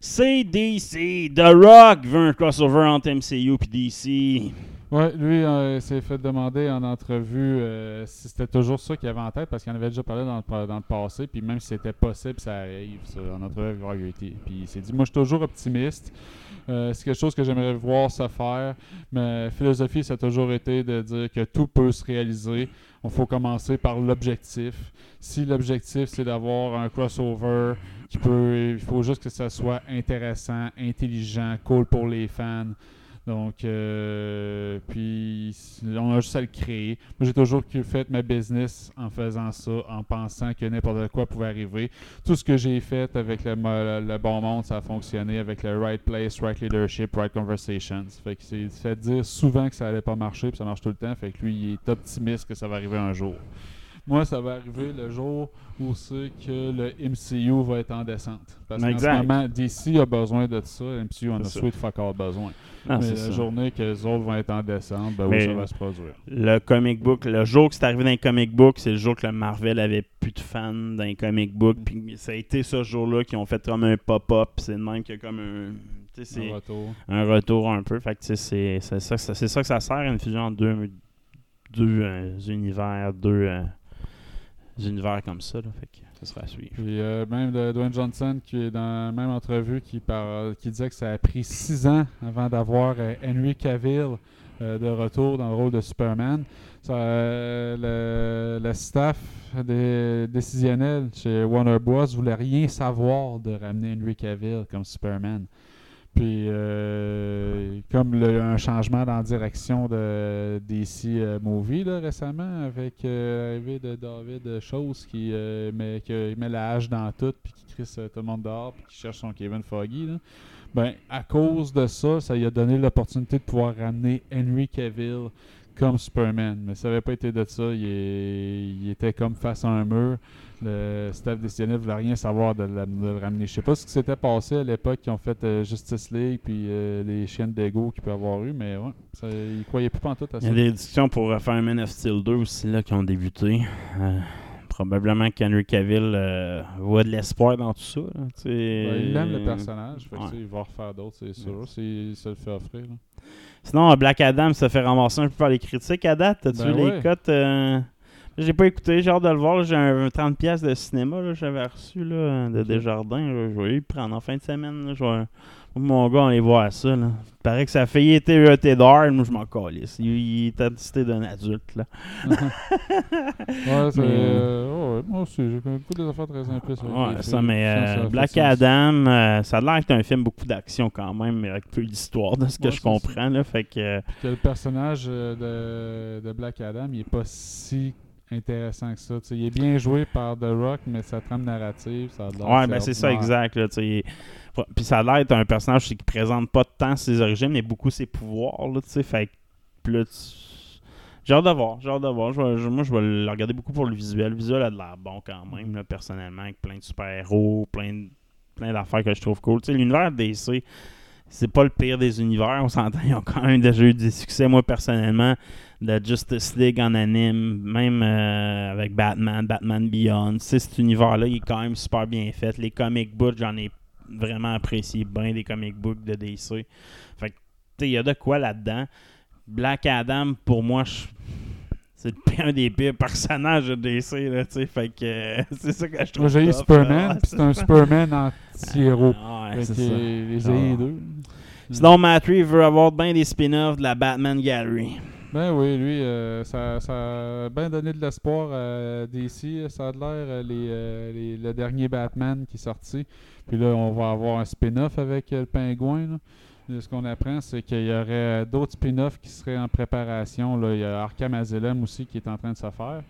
CDC, The Rock veut un crossover entre MCU et DC. Ouais, lui euh, s'est fait demander en entrevue euh, si c'était toujours ça qu'il avait en tête, parce qu'il en avait déjà parlé dans le, passé, puis même si c'était possible, ça arrive, ça, en entrevue avec. Puis il s'est dit, moi je suis toujours optimiste, Euh, c'est quelque chose que j'aimerais voir se faire, ma philosophie, ça a toujours été de dire que tout peut se réaliser. Il faut commencer par l'objectif. Si l'objectif, c'est d'avoir un crossover Il faut juste que ça soit intéressant, intelligent, cool pour les fans. Donc, euh, puis on a juste à le créer. Moi, j'ai toujours fait ma business en faisant ça, en pensant que n'importe quoi pouvait arriver. Tout ce que j'ai fait avec le, le bon monde, ça a fonctionné avec le right place, right leadership, right conversations. Fait que c'est fait dire souvent que ça allait pas marcher, puis ça marche tout le temps. Fait que lui, il est optimiste que ça va arriver un jour. Moi, ça va arriver le jour où c'est que le MCU va être en descente. Parce qu'en ce moment, DC a besoin de ça, le MCU en a sweet fuck all besoin. Ah, Mais la ça. journée que les autres vont être en descente, ben oui, ça va se produire. Le comic book, le jour que c'est arrivé dans les comic books, c'est le jour que le Marvel avait plus de fans dans les comic books. Puis ça a été ce jour-là qu'ils ont fait comme un pop-up. C'est le même que comme un. tu sais, c'est Un retour. un retour un peu. Fait que c'est ça, que ça- que ça sert, une fusion entre deux, deux euh, univers, deux euh, univers comme ça. Là. Fait que ça sera à suivre. Puis euh, même Dwayne Johnson, qui est dans la même entrevue, qui, par- qui disait que ça a pris six ans avant d'avoir euh, Henry Cavill euh, de retour dans le rôle de Superman. Euh, le staff des- décisionnel chez Warner Bros. voulait rien savoir de ramener Henry Cavill comme Superman. Puis, euh, comme le- un changement dans la direction de DC euh, Movie là, récemment, avec euh, l'arrivée de David Chose qui, euh, met, qui met la hache dans tout, puis qui crisse tout le monde dehors, puis qui cherche son Kevin Foggy. Là. Ben, à cause de ça, ça lui a donné l'opportunité de pouvoir ramener Henry Cavill comme Superman. Mais ça n'avait pas été de ça. Il était comme face à un mur. Le staff décisionnel ne voulait rien savoir de, la- de le ramener. Je sais pas ce qui s'était passé à l'époque qui ont fait euh, Justice League puis euh, les chiennes d'ego qu'il peut avoir eu, mais ouais, ça, ils croyaient plus pantoute à Il ça. y a des discussions pour refaire un Man of Steel 2 aussi là, qui ont débuté. Euh, probablement qu'Henry Cavill voit de l'espoir dans tout ça. là, tu. Ouais, il aime le personnage, fait que, Ouais. tu sais, il va en refaire d'autres, c'est sûr, s'il se le fait offrir. là. Sinon, Black Adam se fait ramasser un peu par les critiques à date. T'as-tu Ben vu les cotes euh, J'ai pas écouté, j'ai hâte de le voir. J'ai un 30$ piastres de cinéma là, j'avais reçu là, de Desjardins. là. Je vais y prendre en fin de semaine. vais- Mon gars, on aller voir ça. Là. Il paraît que ça a failli être rated R. Moi, je m'en calisse. Il, il est attesté d'un adulte. Là. Ouais, c'est. Mais- euh, ouais, moi aussi, j'ai beaucoup des affaires très impliquées. Ouais, ça, mais euh, Black Adam, euh, ça a l'air c'est un film beaucoup d'action quand même, mais avec peu d'histoire, de ce que Ouais, je ça. comprends. Là, fait que, euh, que le personnage euh, de, de Black Adam, il est pas si intéressant que ça. Il est bien joué par The Rock, mais sa trame narrative, ça a l'air Ouais, ben c'est ça, exact. Là. Puis ça a l'air d'être un personnage qui présente pas tant ses origines, mais beaucoup ses pouvoirs. Là, tu sais, fait que, là, J'ai hâte de voir, j'ai hâte de voir. Je vais- je- moi, je vais le regarder beaucoup pour le visuel. Le visuel a de l'air bon quand même, là, personnellement, avec plein de super-héros, plein, de- plein d'affaires que je trouve cool. Tu sais, l'univers DC, c'est pas le pire des univers, on s'entend. Ils ont quand même déjà eu des succès, moi, personnellement, de Justice League en anime, même euh, avec Batman, Batman Beyond. Sais, cet univers-là, il est quand même super bien fait. Les comic books, j'en ai vraiment apprécié bien des comic books de DC. Fait que, tu sais, il y a de quoi là-dedans. Black Adam, pour moi, c'est un des pires personnages de DC, là, tu sais. Fait que euh, c'est ça que je trouve j'ai Superman, c'est un Superman anti-héros. Ah, ouais, c'est ça. Les Ah. deux. Sinon, Matt Reeves veut avoir bien des spin-offs de la Batman Gallery. Ben oui, lui, euh, ça, ça a bien donné de l'espoir à DC. Ça a l'air euh, les, euh, les- le dernier Batman qui est sorti. Puis là, on va avoir un spin-off avec euh, le pingouin. ce qu'on apprend, c'est qu'il y aurait d'autres spin-offs qui seraient en préparation. Là. Il y a Arkham Asylum aussi qui est en train de se faire.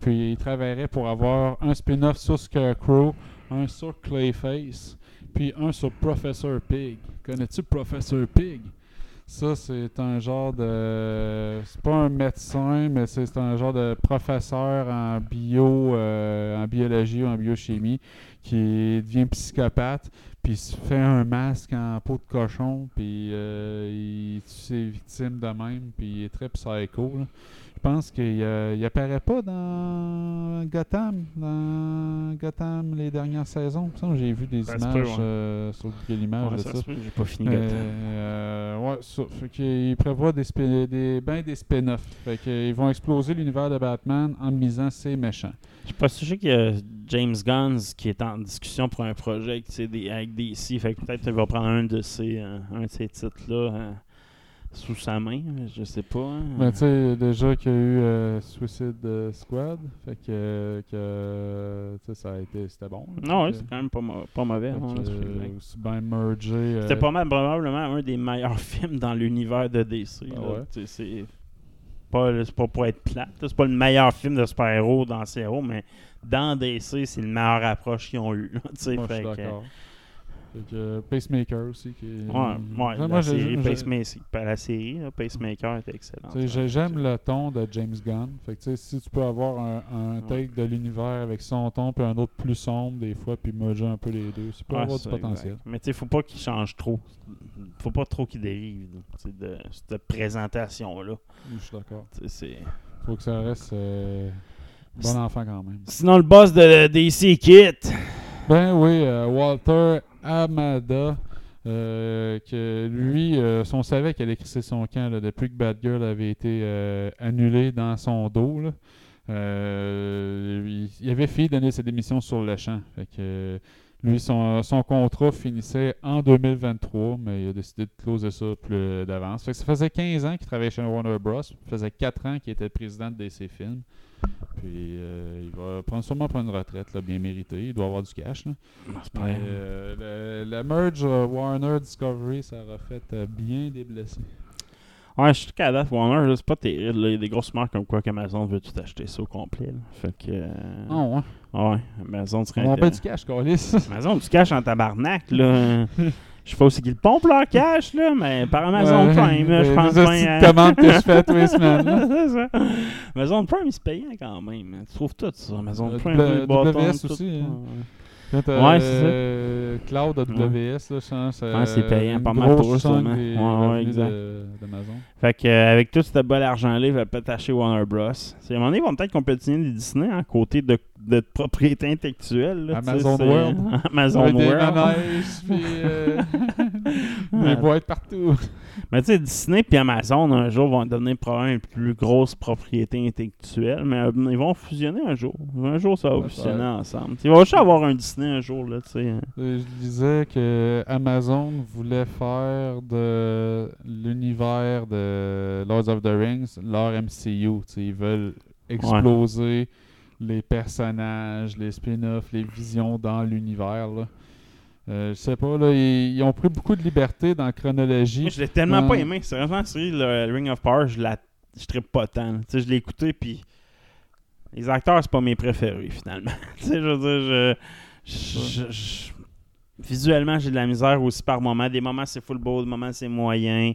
Puis il travaillerait pour avoir un spin-off sur Scarecrow, un sur Clayface, puis un sur Professor Pig. Connais-tu Professor Pig? Ça, c'est un genre de. C'est pas un médecin, mais c'est un genre de professeur en bio, euh, en biologie ou en biochimie qui devient psychopathe, puis se fait un masque en peau de cochon, puis euh, il tue ses victimes de même, puis il est très psycho. là. Je pense qu'il euh, il apparaît pas dans Gotham, dans Gotham les dernières saisons. Il J'ai vu des Ça se peut, images ouais. euh, sur Google Images Ouais, de ça J'ai pas fini Euh, Gotham. euh, ouais, ça. Fait qu'il prévoit des, spin- des, ben des spin-offs. Fait qu'ils vont exploser l'univers de Batman en misant ses méchants. Je suis pas sûr qu'il y a James Gunn qui est en discussion pour un projet avec, DC. Fait que peut-être qu'il va prendre un de ces, euh, un de ces titres-là euh, sous sa main. Je sais pas. hein. Ben, tu sais, déjà qu'il y a eu euh, Suicide euh, Squad. Fait que, ça a été. C'était bon. non, ouais, c'est quand même pas, mau- pas mauvais. hein, euh, bien mergé. C'était pas mal, probablement un des meilleurs films dans l'univers de DC. Là. ouais. C'est pas, pas pour être plate. C'est pas le meilleur film de super-héros dans héros mais dans DC, c'est le meilleure approche qu'ils ont eu. là, tu sais, moi, je fait suis que- d'accord. Que, euh, Pacemaker aussi. Qui est- Ouais, ouais, Moi, la, j'ai- série Pacemaker, la série, là, Pacemaker était excellente. Tu J'aime le ton de James Gunn. Fait que, tu sais, si tu peux avoir un, un take de l'univers avec son ton, puis un autre plus sombre des fois, puis merger un peu les deux, ça peut Ouais, avoir du potentiel. exact. Mais tu sais, faut pas qu'il change trop. Faut pas trop qu'il dérive tu de cette présentation-là. Je suis d'accord. Tu Faut que ça reste euh, bon enfant quand même. Sinon, le boss de DC quitte. Ben oui, euh, Walter Amada, euh, que lui, euh, on savait qu'elle a crissé son camp là, depuis que Bad Girl avait été euh, annulé dans son dos. là. Il, avait fini donner ses démissions sur le champ. Fait que, lui, son, son contrat finissait en 2023, mais il a décidé de closer ça plus d'avance. Ça faisait 15 ans qu'il travaillait chez Warner Bros. Ça faisait 4 ans qu'il était président de DC Films. Puis euh, il va prendre, sûrement prendre une retraite là, bien méritée. Il doit avoir du cash. Là. Mais, euh, le- la merge euh, Warner Discovery, ça aura fait bien des blessés. Ouais, je suis qu'à date, Warner, c'est pas terrible. là. Il y a des grosses marques comme quoi qu'Amazon veut tout acheter ça au complet. là. Fait que. euh, Ah ouais. Ouais, Amazon serait. On intér- paie du cash, Calis. Amazon, tu caches en tabarnak, là. Je sais pas aussi qu'ils le pompent leur cash, là, mais par Amazon Ouais, Prime, je pense bien. de à- commandes que je fais tous les semaines. C'est. Amazon Prime, il se payait quand même. hein. Tu trouves tout ça, Amazon Euh, Prime, les bâtons, WS tout. aussi, hein. Ouais. Quand c'est ça. euh, Cloud AWS, pense, Ouais, c'est euh, payant pas mal pour eux, sûrement. des Ouais, ouais, exact. d'Amazon. Fait que, euh, avec tout ce bel argent-là, il va peut-être acheter Warner Bros. C'est, à un moment donné, ils vont peut-être compétitionner les Disney en côté de, de propriété intellectuelle. là, Amazon World. Amazon Avec des World. manèges, puis euh, des Ouais. boîtes partout. Mais tu sais, Disney et Amazon, un jour, vont devenir probablement une plus grosse propriété intellectuelle. Mais euh, ils vont fusionner un jour. Un jour, ça va Ouais, fusionner ouais. ensemble. Il va juste avoir un Disney un jour, là, tu sais. Euh, Je disais que Amazon voulait faire de l'univers de Lords of the Rings leur MCU. Ils veulent exploser les personnages, les spin-offs, les visions dans l'univers. là. Euh, je sais pas, là, ils, ils ont pris beaucoup de liberté dans la chronologie. Moi, je l'ai tellement pas aimé. Sérieusement, c'est le Ring of Power, je la je trippe pas tant. je l'ai écouté, puis les acteurs, c'est pas mes préférés, finalement. je veux dire, je- visuellement, j'ai de la misère aussi par moments. Des moments, c'est full beau, des moments, c'est moyen.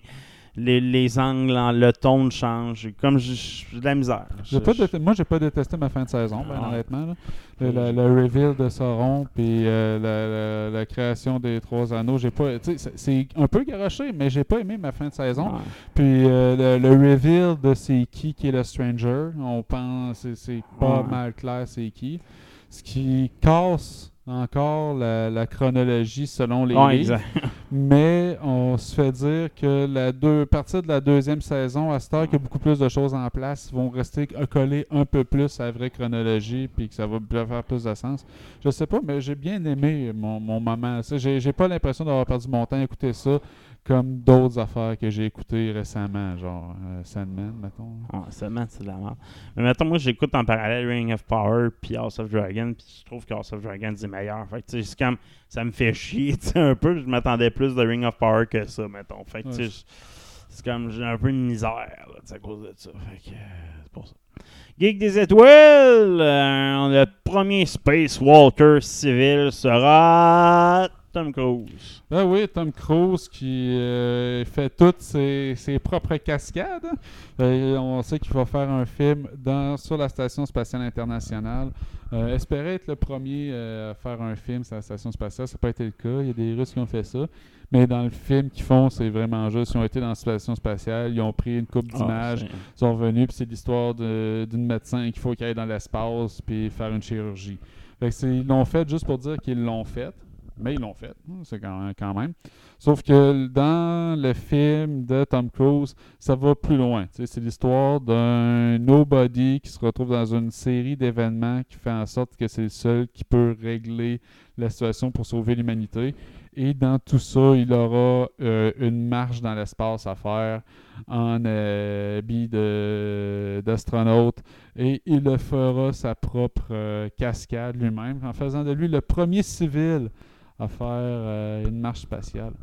Les, les angles, le ton change. Comme j'ai de la misère. Je- pas je- moi, j'ai pas détesté ma fin de saison, ben, Ah. honnêtement. là. Le, le- le reveal de Sauron, puis euh, la, la- la création des Trois Anneaux, j'ai pas. C'est un peu garoché, mais j'ai pas aimé ma fin de saison. Puis euh, le, le reveal de c'est qui qui est le Stranger, on pense, c'est- c'est pas mal clair c'est qui. Ce qui casse encore la, la chronologie selon les Ouais, livres. Mais on se fait dire que la deux, à partir de la deuxième saison, à cette heure qu'il y a beaucoup plus de choses en place, vont rester collés un peu plus à la vraie chronologie, puis que ça va faire plus de sens. Je sais pas, mais j'ai bien aimé mon, mon moment. Ça, J'ai j'ai pas l'impression d'avoir perdu mon temps à écouter ça. Comme d'autres affaires que j'ai écoutées récemment, genre euh, Sandman, mettons. Ah, seulement, c'est de la merde. Mais mettons, moi, j'écoute en parallèle Ring of Power puis House of Dragon, puis je trouve que House of Dragon, c'est meilleur. Fait que, tu sais, c'est comme, ça me fait chier, tu sais, un peu. Je m'attendais plus de Ring of Power que ça, mettons. Fait que, tu sais, c'est comme, j'ai un peu une misère, là, à cause de ça. Fait que, euh, c'est pour ça. Geek des étoiles, euh, le premier Space Walker civil sera Tom Cruise. Ben oui, Tom Cruise qui euh, fait toutes ses, ses propres cascades. Euh, on sait qu'il va faire un film dans, sur la Station spatiale internationale. Euh, espérait être le premier euh, à faire un film sur la Station spatiale, ça n'a pas été le cas. Il y a des Russes qui ont fait ça. Mais dans le film qu'ils font, c'est vraiment juste. Ils ont été dans la Station spatiale, ils ont pris une coupe Ah, d'images, ils sont revenus, puis c'est l'histoire d'une médecin qu'il faut qu'elle aille dans l'espace, puis faire une chirurgie. Fait que ils l'ont fait juste pour dire qu'ils l'ont fait, mais ils l'ont fait. Hum, C'est quand, quand même. Sauf que dans le film de Tom Cruise, ça va plus loin. C'est l'histoire d'un nobody qui se retrouve dans une série d'événements qui fait en sorte que c'est le seul qui peut régler la situation pour sauver l'humanité. Et dans tout ça, il aura euh, une marche dans l'espace à faire en euh, habit d'astronaute. Et il le fera sa propre euh, cascade lui-même, en faisant de lui le premier civil à faire euh, une marche spatiale.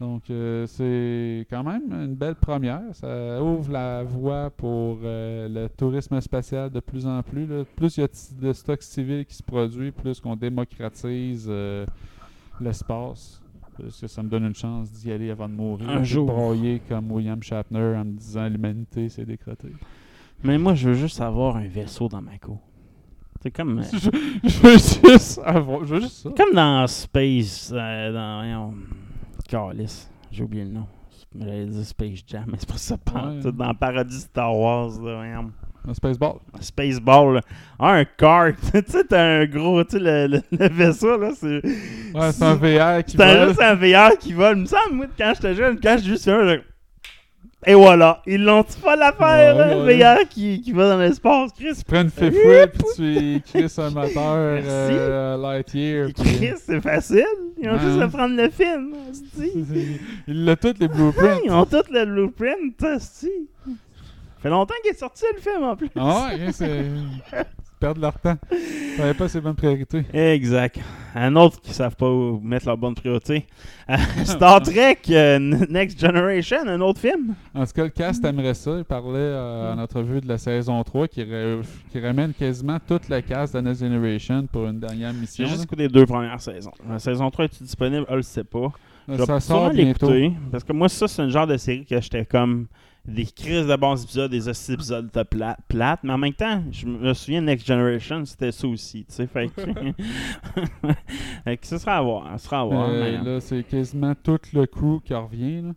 Donc, euh, c'est quand même une belle première. Ça ouvre la voie pour euh, le tourisme spatial de plus en plus. là. Plus il y a de stock civil qui se produit, plus qu'on démocratise euh, l'espace. Parce que ça me donne une chance d'y aller avant de mourir. Un jour. broyer comme William Shatner en me disant l'humanité c'est décrété. Mais moi, je veux juste avoir un vaisseau dans ma cour. C'est comme, euh, je, je veux juste avoir. Je veux juste ça. comme dans Space. euh, dans. Callis. J'ai oublié le nom. J'allais dire Space Jam, mais c'est pas ça. Ouais. Dans Paradis Star Wars, là, voyons. Un Spaceball. Spaceball. là. Ah, un kart. tu sais, t'as un gros. Tu sais, le, le- le vaisseau, là, c'est. Ouais, c'est un VR qui C'est un- vole. juste un VR qui vole. Il me semble, moi, quand j'étais jeune, quand j'ai juste un. Et voilà. Ils l'ont-tu pas l'affaire, Ouais, le ouais. Qui, qui va dans l'espace, Chris? Tu prends une fifouille puis tu crisses un moteur Merci. euh, Lightyear. puis- Chris, c'est facile. Ils ont Ouais. juste à prendre le film. hostie. Il a tous les blueprints. Ils ont tout le blueprint, hostie. fait longtemps qu'il est sorti le film en plus. Ah ouais, hein, c'est. Perdent leur temps. Ils n'avaient pas ses bonnes priorités. Exact. Un autre qui ne savent pas où mettre leur bonne priorité. Euh, Star Trek euh, Next Generation, un autre film? En tout cas, le cast aimerait ça. Il parlait euh, en entrevue de la saison 3 qui, ra- qui ramène quasiment toute la cast de Next Generation pour une dernière mission. J'ai juste écouté les deux premières saisons. La saison 3 est disponible? Je le sais pas. là. Je vais Ça sort l'écouter. Parce que moi, ça, c'est un genre de série que j'étais comme des crises de bons épisodes, des hosties épisodes de pla- plates. Mais en même temps, je me souviens Next Generation, c'était ça aussi. Tu sais, fait que. fait que ça sera à voir. Ça sera à voir. Euh, mais- là, c'est quasiment tout le crew qui revient. là.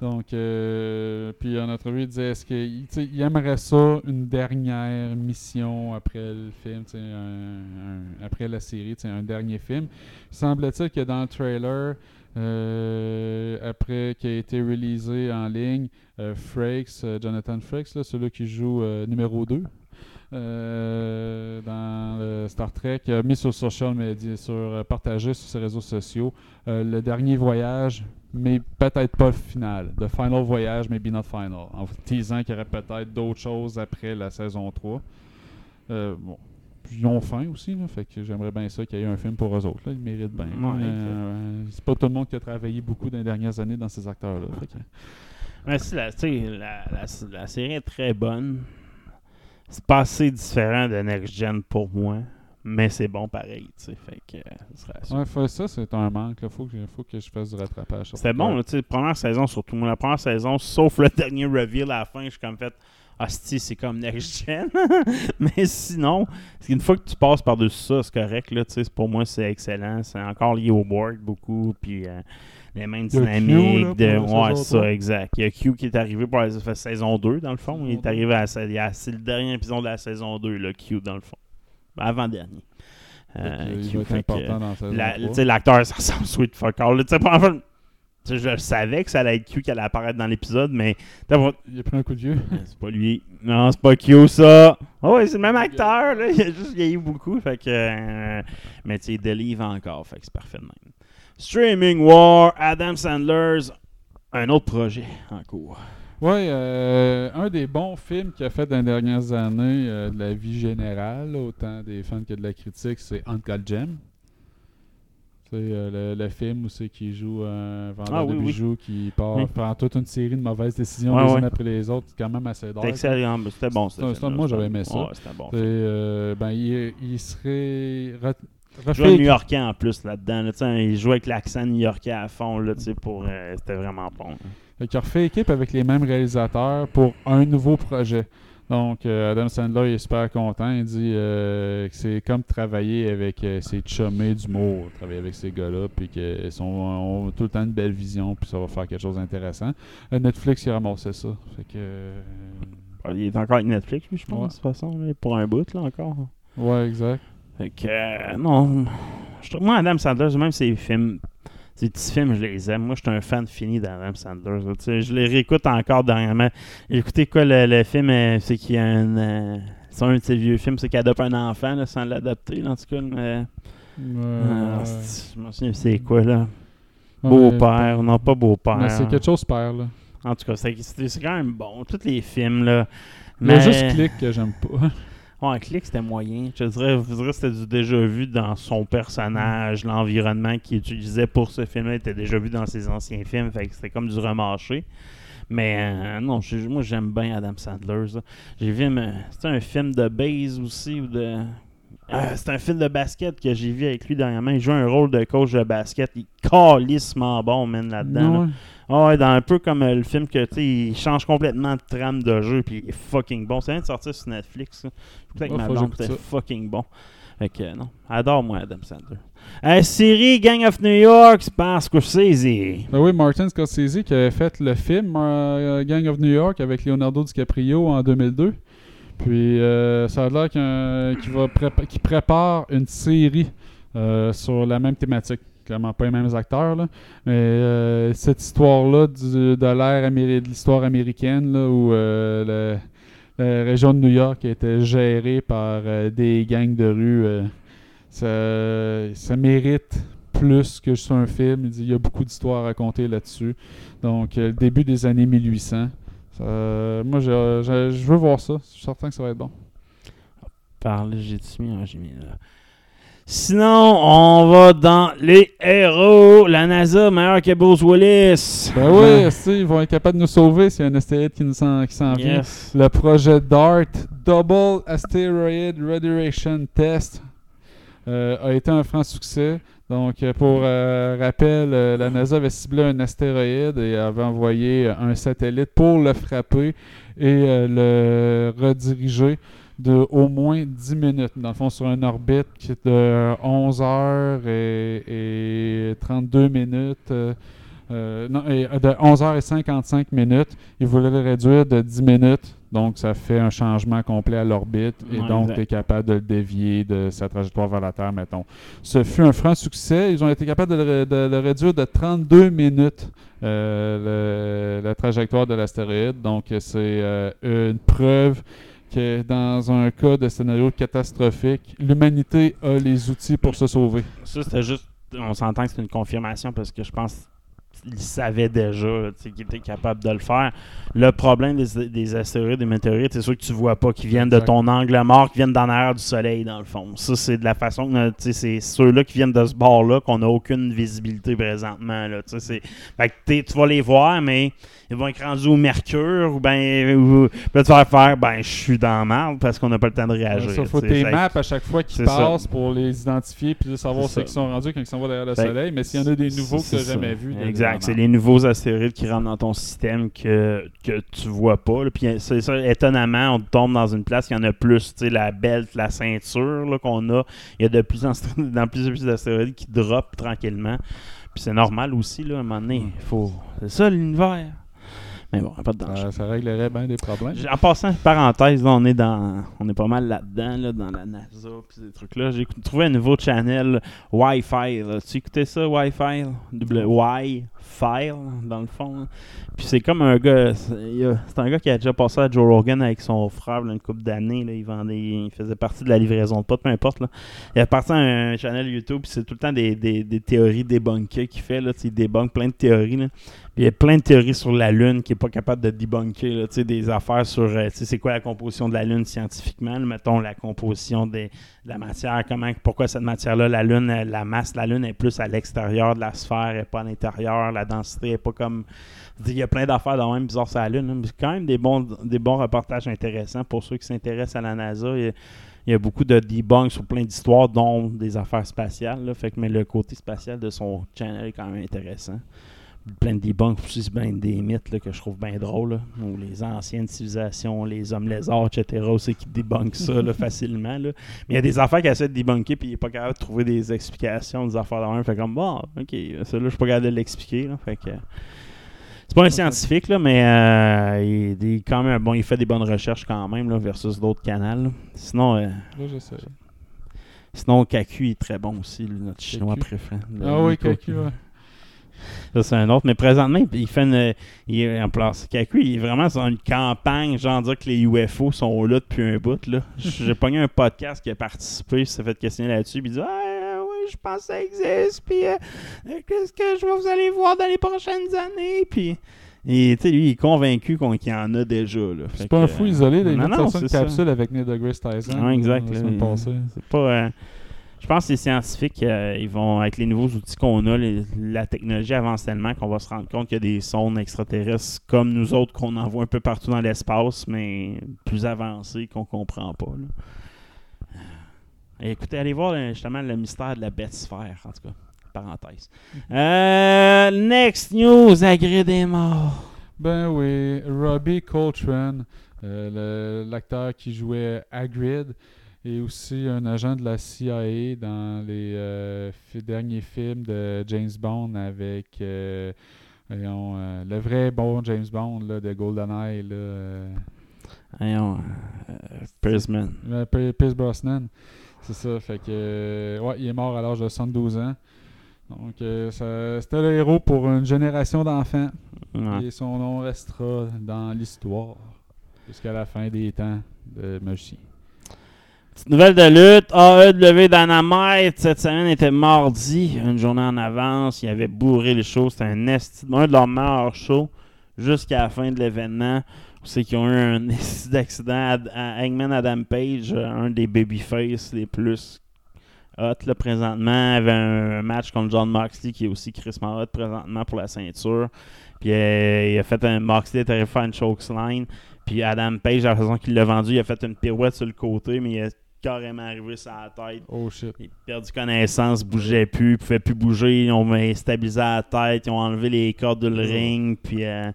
Donc, euh, puis en entrevue, il disait est-ce qu'il aimerait ça une dernière mission après le film, un- un- après la série, un dernier film. Semble-t-il que dans le trailer, après qu'il a été releasé en ligne, euh, Frakes, euh, Jonathan Frakes, celui qui joue euh, numéro 2 euh, dans le Star Trek, a mis sur social media, sur euh, partagé sur ses réseaux sociaux euh, le dernier voyage, mais peut-être pas le final. The final voyage, maybe not final. En teasant qu'il y aurait peut-être d'autres choses après la saison 3. Euh, bon. Ils ont faim aussi, là, fait que j'aimerais bien ça qu'il y ait un film pour eux autres. Là. Ils méritent bien. Ouais, Euh, c'est pas tout le monde qui a travaillé beaucoup dans les dernières années dans ces acteurs-là. Mais si la, la, la, la série est très bonne. C'est pas assez différent de Next Gen pour moi. Mais c'est bon pareil. Fait que euh. Ouais, ça, c'est un manque. Il faut, que, faut que je fasse du rattrapage. ça. bon, sais, première saison surtout. Moi, la première saison, sauf le dernier reveal à la fin, je suis comme fait. Hostie, c'est comme Next Gen. Mais sinon, une fois que tu passes par-dessus ça, c'est correct. Là, pour moi, c'est excellent. C'est encore lié au board beaucoup. Puis euh, les mêmes Q, là, dynamiques. de... Ouais, ça, exact. Il y a Q qui est arrivé pour la fait saison 2, dans le fond. Il est deux. arrivé à, sa- c'est le dernier épisode de la saison 2, le Q, dans le fond. Avant-dernier. Euh, il Q, va être fait que, important dans la saison la- 3. tu sais, l'acteur, ça ressemble sweet fuck all. là. Je savais que ça allait être Q qui allait apparaître dans l'épisode, mais Il a pris un coup de vieux. c'est pas lui. Non, c'est pas Q ça. Oh, ouais, c'est le même acteur, là. Il a juste vieilli beaucoup. Fait que. euh, mais tu sais, délivre encore. Fait que c'est parfait de même. Streaming War, Adam Sandler's un autre projet en cours. Oui, euh, un des bons films qu'il a fait dans les dernières années euh, de la vie générale, autant des fans que de la critique, c'est Uncle Gem. Euh, le, le film où c'est qu'il joue un vendeur Ah, oui, de oui. bijoux qui part Oui. faire toute une série de mauvaises décisions les unes après les autres, c'est quand même assez drôle. C'était excellent, c'était bon. film-là, moi, j'avais aimé ça. C'était bon. Euh, ben, il, il serait Il jouait new-yorkais en plus là-dedans. là, il jouait avec l'accent new-yorkais à fond. Là, pour, euh, c'était vraiment bon. qu'il a refait équipe avec les mêmes réalisateurs pour un nouveau projet. Donc, euh, Adam Sandler il est super content. Il dit euh, que c'est comme travailler avec euh, ses chummés d'humour, travailler avec ces gars-là, puis qu'ils ont tout le temps une belle vision, puis ça va faire quelque chose d'intéressant. Euh, Netflix, il a ramassé ça. Fait que. euh, Il est encore avec Netflix, lui, je pense, Ouais. de toute façon, pour un bout, là, encore. ouais, exact. Fait que, non. Je trouve- moi, Adam Sandler, même ses films, ses petits films, je les aime. Moi, je suis un fan fini d'Adam Sandler. je les réécoute encore dernièrement. Écouté quoi, le, le film, euh, c'est qu'il y a un. euh, c'est un de ses vieux films, c'est qu'il adopte un enfant là, sans l'adopter, là, en tout cas. Mais, ah, je me souviens, c'est quoi, là Beau-père, non, pas beau-père. c'est quelque chose père, là. En tout cas, c'est quand même bon. Tous les films, là. Il y a Mais- juste Click que j'aime pas. Ouais, Click, c'était moyen. Je dirais, je dirais que c'était du déjà vu dans son personnage, l'environnement qu'il utilisait pour ce film-là était déjà vu dans ses anciens films, fait que c'était comme du remarché. Mais euh, non, moi j'aime bien Adam Sandler. J'ai vu, c'était un film de base aussi. Euh, c'est un film de basket que j'ai vu avec lui dernièrement. Il joue un rôle de coach de basket. Il est calissement bon, man, là-dedans. là. Ah ouais, dans un peu comme euh, le film que tu sais, il change complètement de trame de jeu puis il est fucking bon. Ça vient de sortir sur Netflix. Peut-être Ouais, que ma blonde j'écoute était ça. fucking bon. Fait que euh, non, adore moi Adam Sandler. Euh, série Gang of New York, c'est par Scorsese. Ben oui, Martin Scorsese qui avait fait le film euh, Gang of New York avec Leonardo DiCaprio en 2002. Puis euh, ça a l'air qu'il va prépa- prépare une série sur la même thématique. Clairement pas les mêmes acteurs, là. Mais euh, cette histoire-là de l'ère améri- de l'histoire américaine là, où euh, la région de New York était gérée par euh, des gangs de rue, ça, ça mérite plus que juste un film. Il y a beaucoup d'histoires à raconter là-dessus. Donc, le début des années 1800. Ça- moi, je, veux voir ça. Je suis certain que ça va être bon. Parle, j'ai-tu j'ai mis là. Sinon, on va dans les héros. La NASA, meilleur que Bruce Willis. Ben oui, esti, ils vont être capables de nous sauver s'il y a un astéroïde qui nous s'en, vient. Yes. Le projet DART, Double Asteroid Radiation Test, euh, a été un franc succès. Donc, euh, pour euh, rappel, euh, la NASA avait ciblé un astéroïde et avait envoyé un satellite pour le frapper et euh, le rediriger de au moins 10 minutes. Dans le fond, sur une orbite qui est de 11 heures et, et 32 minutes. euh, euh, non, et, de 11h55 minutes. Ils voulaient le réduire de 10 minutes. Donc, ça fait un changement complet à l'orbite. Et Ouais, donc, tu es capable de le dévier de sa trajectoire vers la Terre, mettons. Ce fut un franc succès. Ils ont été capables de le, de le réduire de 32 minutes, euh, le- la trajectoire de l'astéroïde. Donc, c'est euh, une preuve que dans un cas de scénario catastrophique, l'humanité a les outils pour se sauver. Ça, c'était juste. On s'entend que c'est une confirmation parce que je pense qu'il savait déjà qu'il était capable de le faire. Le problème des, des astéroïdes, des météorites, c'est sûr que tu vois pas qu'ils viennent de ton angle mort, qui viennent dans l'air du soleil, dans le fond. Ça, c'est de la façon que c'est ceux-là qui viennent de ce bord-là qu'on n'a aucune visibilité présentement. Là, tu fait que vas les voir, mais ils vont être rendus au mercure ou ben ou, là, tu vas faire ben je suis dans la merde parce qu'on n'a pas le temps de réagir. Il faut tes maps à chaque fois qu'ils ça. passent pour les identifier puis de savoir ceux qui sont rendus quand ils s'en vont derrière le Fait soleil. Mais s'il y en a des nouveaux que tu n'as jamais vus. Exact. C'est les nouveaux astéroïdes qui rentrent dans ton système que, que tu vois pas. là. Puis c'est ça, étonnamment, on tombe dans une place, il y en a plus. Tu sais, la belt, la ceinture là, qu'on a, il y a de plus en dans plus en plus d'astéroïdes qui drop tranquillement. Puis c'est normal aussi, là, à un moment donné. il Faut... C'est ça l'univers. Mais bon, pas de danger. Ça, ça réglerait bien des problèmes. En passant, parenthèse, là, on est dans, on est pas mal là-dedans, là, dans la NASA puis ces trucs-là. J'ai trouvé un nouveau channel Wi-Fi. là. Tu écoutais ça, Wi-Fi? Wi-Fi. Dans le fond. Puis c'est comme un gars. C'est un gars qui a déjà passé à Joe Rogan avec son frère là, une couple d'années. là. Il vendait. Il faisait partie de la livraison de potes, peu importe. Là. Il a parti à un channel YouTube, puis c'est tout le temps des, des, des théories débunkées qu'il fait. Là. Il débunk plein de théories. Là. Il y a plein de théories sur la Lune qu'il n'est pas capable de sais, Des affaires sur euh, c'est quoi la composition de la Lune scientifiquement. Mettons la composition des, de la matière, comment, pourquoi cette matière-là, la Lune, euh, la masse de la Lune est plus à l'extérieur de la sphère et pas à l'intérieur. La densité est pas comme. Il y a plein d'affaires de même bizarres sur la Lune. C'est quand même des bons, des bons reportages intéressants pour ceux qui s'intéressent à la NASA. Il y a- beaucoup de debunks sur plein d'histoires, dont des affaires spatiales. Fait que, mais le côté spatial de son channel est quand même intéressant. Plein de debunks aussi, plein des mythes là, que je trouve bien drôles. Où les anciennes civilisations, les hommes lézards, etc. aussi qui débunkent ça là, facilement. là. Mais il y a des affaires qui essaient de débunker puis il n'est pas capable de trouver des explications des affaires de même. Fait comme, bon, ok, ça là, je suis pas capable de l'expliquer. Fait que. C'est pas un scientifique, là, mais euh, il, quand même bon, il fait des bonnes recherches quand même là, versus d'autres canaux. Sinon, euh, Là, j'essaie. sinon Kaku est très bon aussi, notre chinois préféré. Ah oui, Kaku, ouais. Ça, c'est un autre. Mais présentement, il fait une. Il est en place. Kaku, il est vraiment sur une campagne, genre dire que les UFO sont là depuis un bout. là. J'ai pogné un podcast qui a participé, il s'est fait questionner là-dessus, puis il dit Ah, oui, je pense que ça existe, puis euh, euh, qu'est-ce que je vais vous allez voir dans les prochaines années, puis. Et lui, il est convaincu qu'on- qu'il y en a déjà. là. Fait C'est pas un fou euh, isolé, là, il non, non, une ça. capsule avec Neil deGrasse Tyson. Ouais, exact. Là. C'est pas. euh, je pense que les scientifiques, euh, ils vont, avec les nouveaux outils qu'on a, les- la technologie avance tellement qu'on va se rendre compte qu'il y a des sondes extraterrestres comme nous autres qu'on envoie un peu partout dans l'espace, mais plus avancées qu'on comprend pas. là. Euh, écoutez, allez voir euh, justement le mystère de la bête sphère, en tout cas. Parenthèse. Euh, next news, agré des morts. Ben oui, Robbie Coltrane, euh, l'acteur qui jouait Hagrid, est aussi un agent de la CIA dans les euh, derniers films de James Bond avec euh, voyons, euh, le vrai bon James Bond là, de GoldenEye. Là, Voyons, Pierce Brosnan. C'est ça, fait que ouais, il est mort à l'âge de 72 ans. Donc c'était le héros pour une génération d'enfants. Ouais. Et son nom restera dans l'histoire jusqu'à la fin des temps de Magicien. Petite nouvelle de lutte. AEW Dynamite, cette semaine était mardi, une journée en avance. Ils avaient bourré les shows. C'était un, esti- un de leurs meilleurs shows jusqu'à la fin de l'événement. C'est qu'ils ont eu un esti d'accident à, Hangman Adam Page, euh, un des babyface les plus hot là, présentement. Il avait un match contre John Moxley qui est aussi Chris hot présentement pour la ceinture. Puis euh, il a fait un Moxley faire une chokesline. Puis Adam Page, la façon qu'il l'a vendu, il a fait une pirouette sur le côté, mais il a carrément arrivé sur la tête. Oh shit. Il a perdu connaissance, bougeait plus, pouvait plus bouger. Ils ont stabilisé la tête, ils ont enlevé les cordes du ring, puis euh,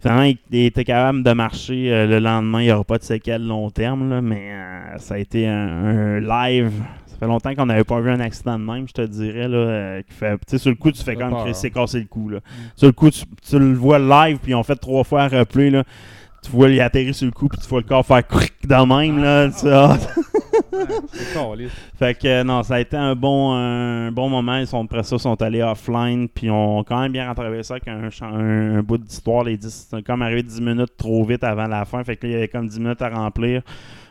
finalement, il, il était capable de marcher euh, le lendemain. Il n'y aura pas de séquelles long terme, là, mais euh, ça a été un, un live. Ça fait longtemps qu'on n'avait pas vu un accident de même, je te dirais. Là, euh, qui fait, tu sais, sur le coup, tu fais peur. Chris s'est cassé le cou. Là. Sur le coup, tu, tu le vois live, puis ils ont fait trois fois replay. Là. Tu vois, il atterrit sur le coup, puis tu vois le corps faire cric dans le même. Là, caliste. fait que non, ça a été un bon, un bon moment. Ils sont après ça, sont allés offline, puis ont quand même bien rattrapé ça avec un, chan- un, un bout d'histoire. Les 10, c'est comme arrivé 10 minutes trop vite avant la fin. Fait que là, il y avait comme 10 minutes à remplir.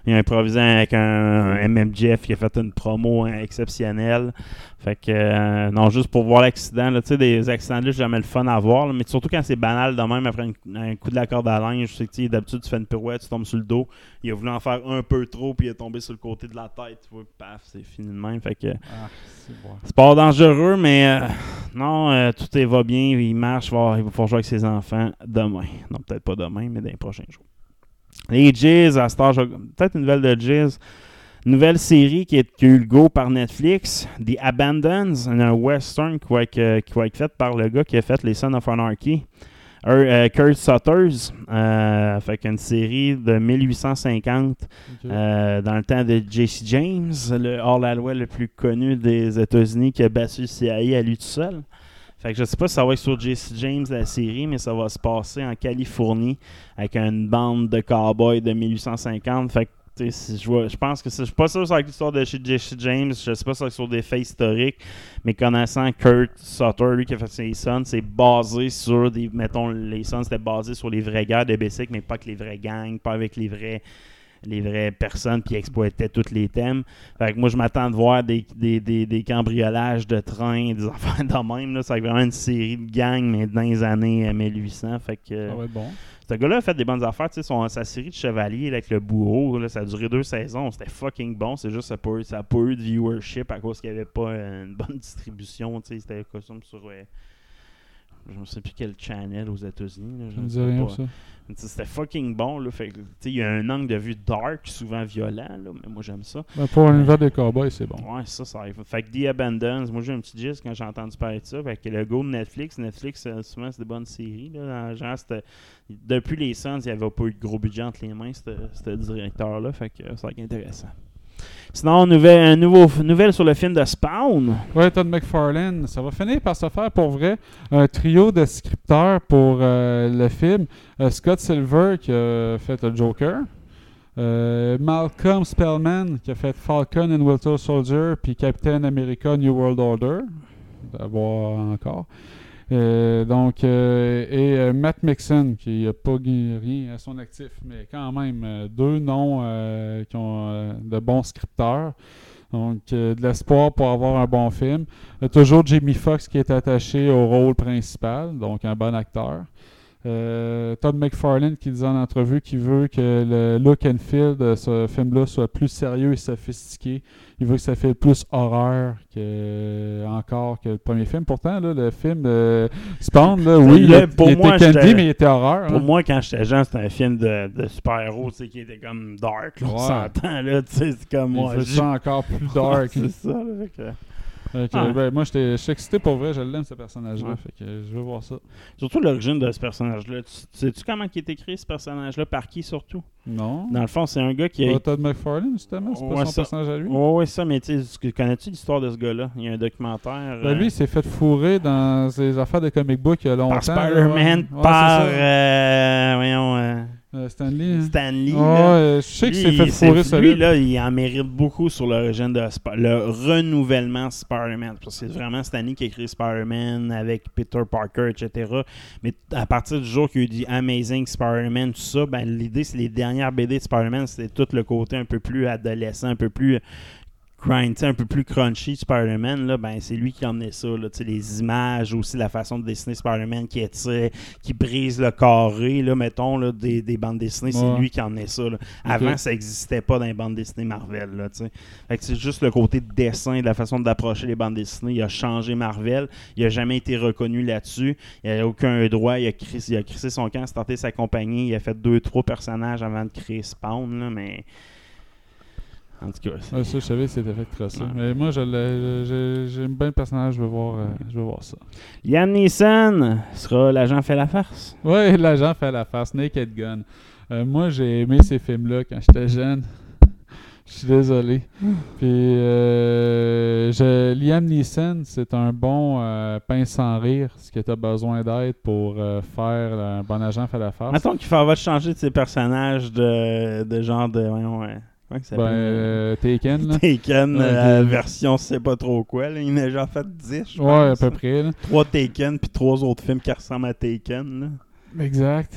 Il a improvisé avec un, un MMJF qui a fait une promo hein, exceptionnelle. Fait que, euh, non, juste pour voir l'accident. Tu sais, des accidents là, jamais le fun à voir. là, mais surtout quand c'est banal de même après une- un coup de la corde à linge. Je sais que tu sais, d'habitude, tu fais une pirouette, tu tombes sur le dos. Il a voulu en faire un peu trop, puis il est tombé sur le côté de la tête. Tu vois, paf, c'est fini de même. Fait que. Ah, c'est pas dangereux, mais euh, non, euh, tout est, va bien, il marche, va, il va pouvoir jouer avec ses enfants demain. Non, peut-être pas demain, mais dans les prochains jours. Les Jizz, à Star, peut-être une nouvelle de Jizz. Nouvelle série qui, est, qui a eu le go par Netflix, The Abandons, un western qui va, être, euh, qui va être fait par le gars qui a fait les Sons of Anarchy. Euh, Kurt Sutters, euh, fait qu'une série de 1850 Ok. euh, dans le temps de JC James, le hors-la-loi le plus connu des États-Unis qui a battu le CIA à lui tout seul. Fait que je sais pas si ça va être sur JC James la série, mais ça va se passer en Californie avec une bande de cowboys de 1850. Fait que je, pense que je suis pas sûr que avec l'histoire de Jesse James, je sais pas si c'est sur des faits historiques, mais connaissant Kurt Sutter, lui qui a fait ses Sons, c'est basé sur des. Mettons, les Sons, c'était basé sur les vraies guerres de Bessic, mais pas avec les vrais gangs, pas avec les vrais les vraies personnes qui exploitaient tous les thèmes. Fait que moi, je m'attends de voir des, des, des, des cambriolages de trains, des affaires de même. Là. C'est vraiment une série de gangs, mais dans les années euh, 1800. Fait que, Ça va être bon. ce gars-là a fait des bonnes affaires. Tu sais, son- sa série de Chevaliers là, avec le bourreau, là, ça a duré deux saisons. C'était fucking bon. C'est juste que ça n'a pas, eu- ça a pas eu de viewership à cause qu'il n'y avait pas euh, une bonne distribution. Tu sais, C'était costume sur. euh, je ne sais plus quel channel aux États-Unis. je ne rien pas. ça. C'était fucking bon. Là, fait il y a un angle de vue dark, souvent violent, là, mais moi j'aime ça. Ben, pour l'univers des cowboys, c'est bon. Ouais, ça, ça arrive. Fait que The Abandons, moi j'ai un petit gist quand j'ai entendu parler de ça. Fait que le go de Netflix, Netflix, euh, souvent c'est des bonnes séries. Là. Genre, depuis les Suns, il n'y avait pas eu de gros budget entre les mains, ce directeur-là. Fait que euh, ça va être intéressant. Sinon, nouvelle, sur le film de Spawn. Ouais, Todd McFarlane, ça va finir par se faire pour vrai. Un trio de scripteurs pour euh, le film. Euh, Scott Silver qui a fait le Joker. Euh, Malcolm Spellman qui a fait Falcon and Winter Soldier puis Captain America New World Order. À voir encore. Euh, donc, euh, et euh, Matt Mixon qui n'a pas rien à son actif, mais quand même deux noms qui ont de bons scripteurs. Donc, de l'espoir pour avoir un bon film. Toujours Jamie Foxx qui est attaché au rôle principal, donc un bon acteur. Euh, Todd McFarlane qui disait en entrevue qu'il veut que le look and feel de ce film-là soit plus sérieux et sophistiqué. Il veut que ça fait plus horreur que encore que le premier film. Pourtant, là, le film de Spawn, là, oui, il, pour il moi, était candy, mais il était horreur. Pour hein. moi, quand j'étais jeune, c'était un film de, de super-héros qui était comme dark. Là, on Ouais. s'entend, là, tu sais, c'est comme il moi. veut ça encore plus dark. c'est ça, là, fait que- Ah. ben, moi, j'étais je suis excité pour vrai. Je l'aime, ce personnage-là. Ouais. Fait que je veux voir ça. Surtout l'origine de ce personnage-là. Tu tu sais-tu comment il est écrit, ce personnage-là? Par qui, surtout? Non. Dans le fond, c'est un gars qui. Pas Todd McFarlane, justement. C'est pas son ça- personnage à lui. Ouais, ouais, ça, mais connais-tu l'histoire de ce gars-là? Il y a un documentaire... Ben, euh, lui, il s'est fait fourrer dans ses affaires de comic book il y a longtemps. par Spider-Man. Ouais, par... ça. euh, voyons... euh, Stanley. hein. Stanley. Là. euh, je sais s'est Lui, fait fourrer Lui, celui là, il en mérite beaucoup sur l'origine de Sp- le renouvellement Spider-Man. Parce que c'est vraiment Stanley qui a écrit Spider-Man avec Peter Parker, etc. Mais à partir du jour qu'il y a eu du Amazing Spider-Man, tout ça, ben, l'idée, c'est les dernières BD de Spider-Man, c'était tout le côté un peu plus adolescent, un peu plus grind, un peu plus crunchy Spider-Man, là, ben, c'est lui qui emmenait ça. Là, les images, aussi la façon de dessiner Spider-Man qui étire, qui brise le carré, là, mettons, là, des, des bandes dessinées, c'est Ouais. lui qui emmenait ça. là. Avant, ça n'existait pas dans les bandes dessinées Marvel. Là, fait que c'est juste le côté de dessin, de la façon d'approcher les bandes dessinées. Il a changé Marvel. Il n'a jamais été reconnu là-dessus. Il n'a aucun droit. Il a, crissé, il a crissé son camp, starté sa compagnie. Il a fait deux, trois personnages avant de créer Spawn. Là, mais. En tout cas, Ouais, ça, je savais que c'était fait crosser. Ouais. Mais moi, j'aime bien le personnage, je veux voir, euh, je veux voir ça. Liam Neeson sera l'agent fait la farce. Ouais, l'agent fait la face, Naked Gun. Euh, moi, j'ai aimé ces films-là quand j'étais jeune. Je suis désolé. Puis, euh, je- Liam Neeson, c'est un bon euh, pain sans rire, ce que tu as besoin d'être pour euh, faire un bon agent fait la face. Mettons qu'il va changer de ses personnages de, de genre de. Voyons, ouais. Comment Ben, euh, Taken, là. Taken, Ouais, euh, version je sais pas trop quoi. Là. Il en a déjà fait 10, je Ouais, à peu près, là. Trois Taken, puis trois autres films qui ressemblent à Taken. Là. Exact.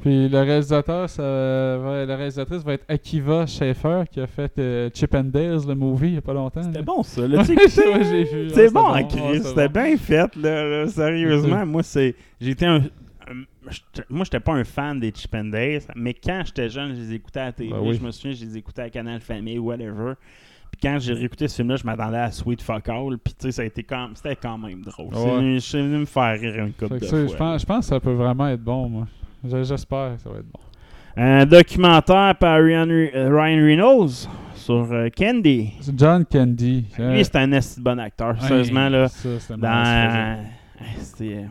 Puis le réalisateur, ça va- la réalisatrice va être Akiva Schaefer qui a fait euh, Chip and Dale, le movie, il y a pas longtemps. C'était bon, ça. Là, tu sais, ouais, j'ai vu. C'est bon, Chris. C'était bien fait, là, là, Sérieusement, moi, c'est. J'étais un. Moi, j'étais pas un fan des Chip and Dale, mais quand j'étais jeune, je les écoutais à la télé. Ben oui. Je me souviens, je les écoutais à Canal Famille, whatever. Puis quand j'ai réécouté ce film-là, je m'attendais à Sweet Fuck All. Puis tu sais, ça a été quand c'était quand même drôle. C'est Ouais. suis venu me faire rire une couple de fois. je, pense, je pense que ça peut vraiment être bon, moi. Je- J'espère que ça va être bon. Un documentaire par Ryan, euh, Ryan Reynolds sur euh, Candy. C'est John Candy. euh, Lui, c'est un bon acteur. Sérieusement, là. Ça, c'était Dans. euh, C'était.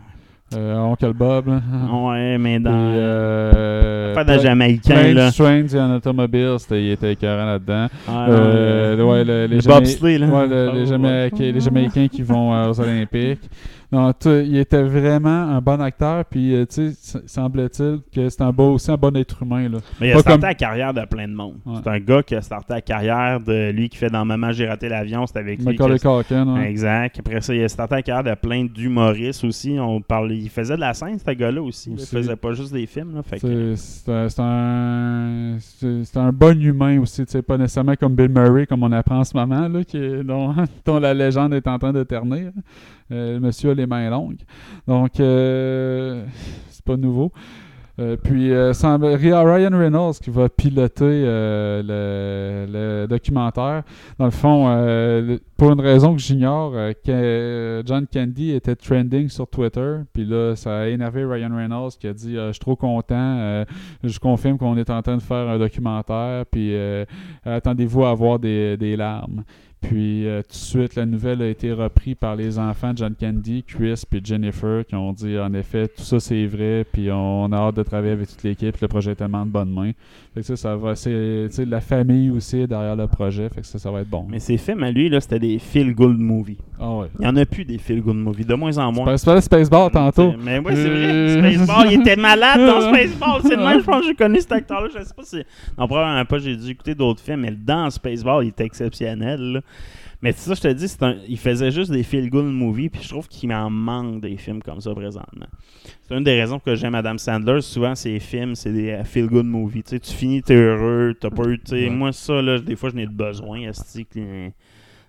Euh, Oncle Bob, là. Ouais, mais Puis, dans. euh, Pas de Jamaïcain, là. Trains and Automobiles, c'était- il était écœurant là-dedans. Ah, Euh, ouais, le- les le Jamaï- bobsleigh, là. Ouais, le- Oh, les, Jamaïcains, les Jamaïcains qui vont euh, aux Olympiques. Non, tu- il était vraiment un bon acteur, puis euh, tu sais, semble-t-il que c'est un beau, aussi un bon être humain. Là. Mais il a Pas starté comme- la carrière de plein de monde. Ouais. C'est un gars qui a starté la carrière de lui qui fait dans Maman, j'ai raté l'avion. C'est avec lui. Culkin, ouais. Exact. Après ça, il a starté la carrière de plein d'humoristes aussi. On il faisait de la scène, ce gars-là aussi. là. Il Aussi. faisait pas juste des films. Là, fait que- C'est un, c'est bon humain aussi, tu sais, pas nécessairement comme Bill Murray, comme on apprend en ce moment, là, qui est- dont, dont la légende est en train de ternir. Euh, le monsieur a les mains longues. Donc, euh, c'est pas nouveau. Euh, puis, Ryan Reynolds qui va piloter le, documentaire. Dans le fond, pour une raison que j'ignore, John Candy était trending sur Twitter. Puis là, ça a énervé Ryan Reynolds qui a dit Je suis trop content. je confirme qu'on est en train de faire un documentaire. Puis attendez-vous à avoir des larmes. Puis euh, tout de suite, la nouvelle a été reprise par les enfants de John Candy, Chris et Jennifer, qui ont dit en effet, tout ça c'est vrai, puis on a hâte de travailler avec toute l'équipe. Le projet est tellement de bonnes mains. Fait que ça, ça va. C'est tu sais, la famille aussi derrière le projet. Fait que ça, ça va être bon. Mais ces films à lui, là, c'était des feel-good movies. Ah ouais. Il y en a plus des feel-good movies, de moins en moins. C'est pas le Spaceball tantôt. Mais oui, c'est Euh. vrai. Spaceball, il était malade dans Spaceball. C'est le même, je pense que j'ai connu cet acteur-là. Je sais pas si. Non, probablement pas, j'ai dû écouter d'autres films, mais dans Spaceball, il était exceptionnel. là. Mais ça, je te dis, c'est un- il faisait juste des feel-good movies, puis je trouve qu'il en manque des films comme ça présentement. C'est une des raisons que j'aime Adam Sandler. Souvent, ses films, c'est des euh, feel-good movies. Tu sais, tu finis, t'es heureux, t'as pas eu. tu sais, Ouais. Moi, ça, là, des fois, je n'ai de besoin. que-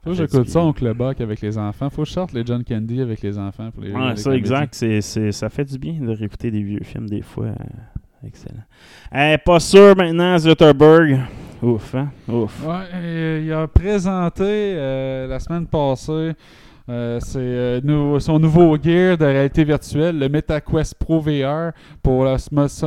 Faut que j'écoute ça, Oncle Buck avec les enfants. Faut que je sorte les John Candy avec les enfants. Pour les, Ouais, les ça, comédies. exact. C'est, c'est- ça fait du bien de réécouter des vieux films des fois. Euh, excellent. Euh, pas sûr maintenant, Zuckerberg. Ouf, hein? Ouf. Ouais, et il a présenté euh, la semaine passée euh, c'est, euh, nou- son nouveau gear de réalité virtuelle, le MetaQuest Pro VR, pour la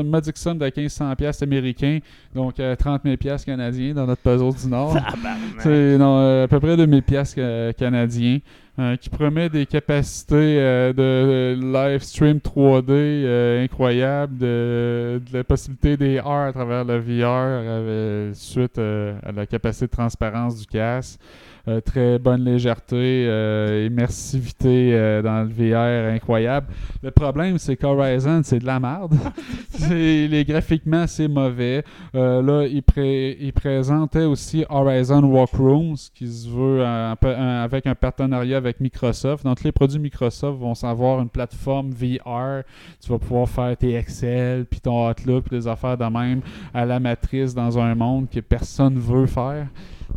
modique somme de 1500$ piastres américains, donc euh, 30 000$ piastres canadiens dans notre puzzle du Nord. Tabarnak. C'est non, euh, à peu près 2000 pièces canadiens euh, qui promet des capacités euh, de, de live stream 3D euh, incroyables, de, la possibilité des AR à travers le VR euh, suite euh, à la capacité de transparence du casque. Euh, très bonne légèreté, euh, immersivité euh, dans le VR incroyable. Le problème, c'est qu'Horizon, c'est de la merde. Les graphiquement, c'est mauvais. Euh, là, il, pré- il présentait aussi Horizon Walkrooms, qui se veut un- un- avec un partenariat avec Microsoft. Donc, les produits Microsoft vont avoir une plateforme VR. Tu vas pouvoir faire tes Excel, puis ton Outlook, puis des affaires de même à la matrice dans un monde que personne veut faire.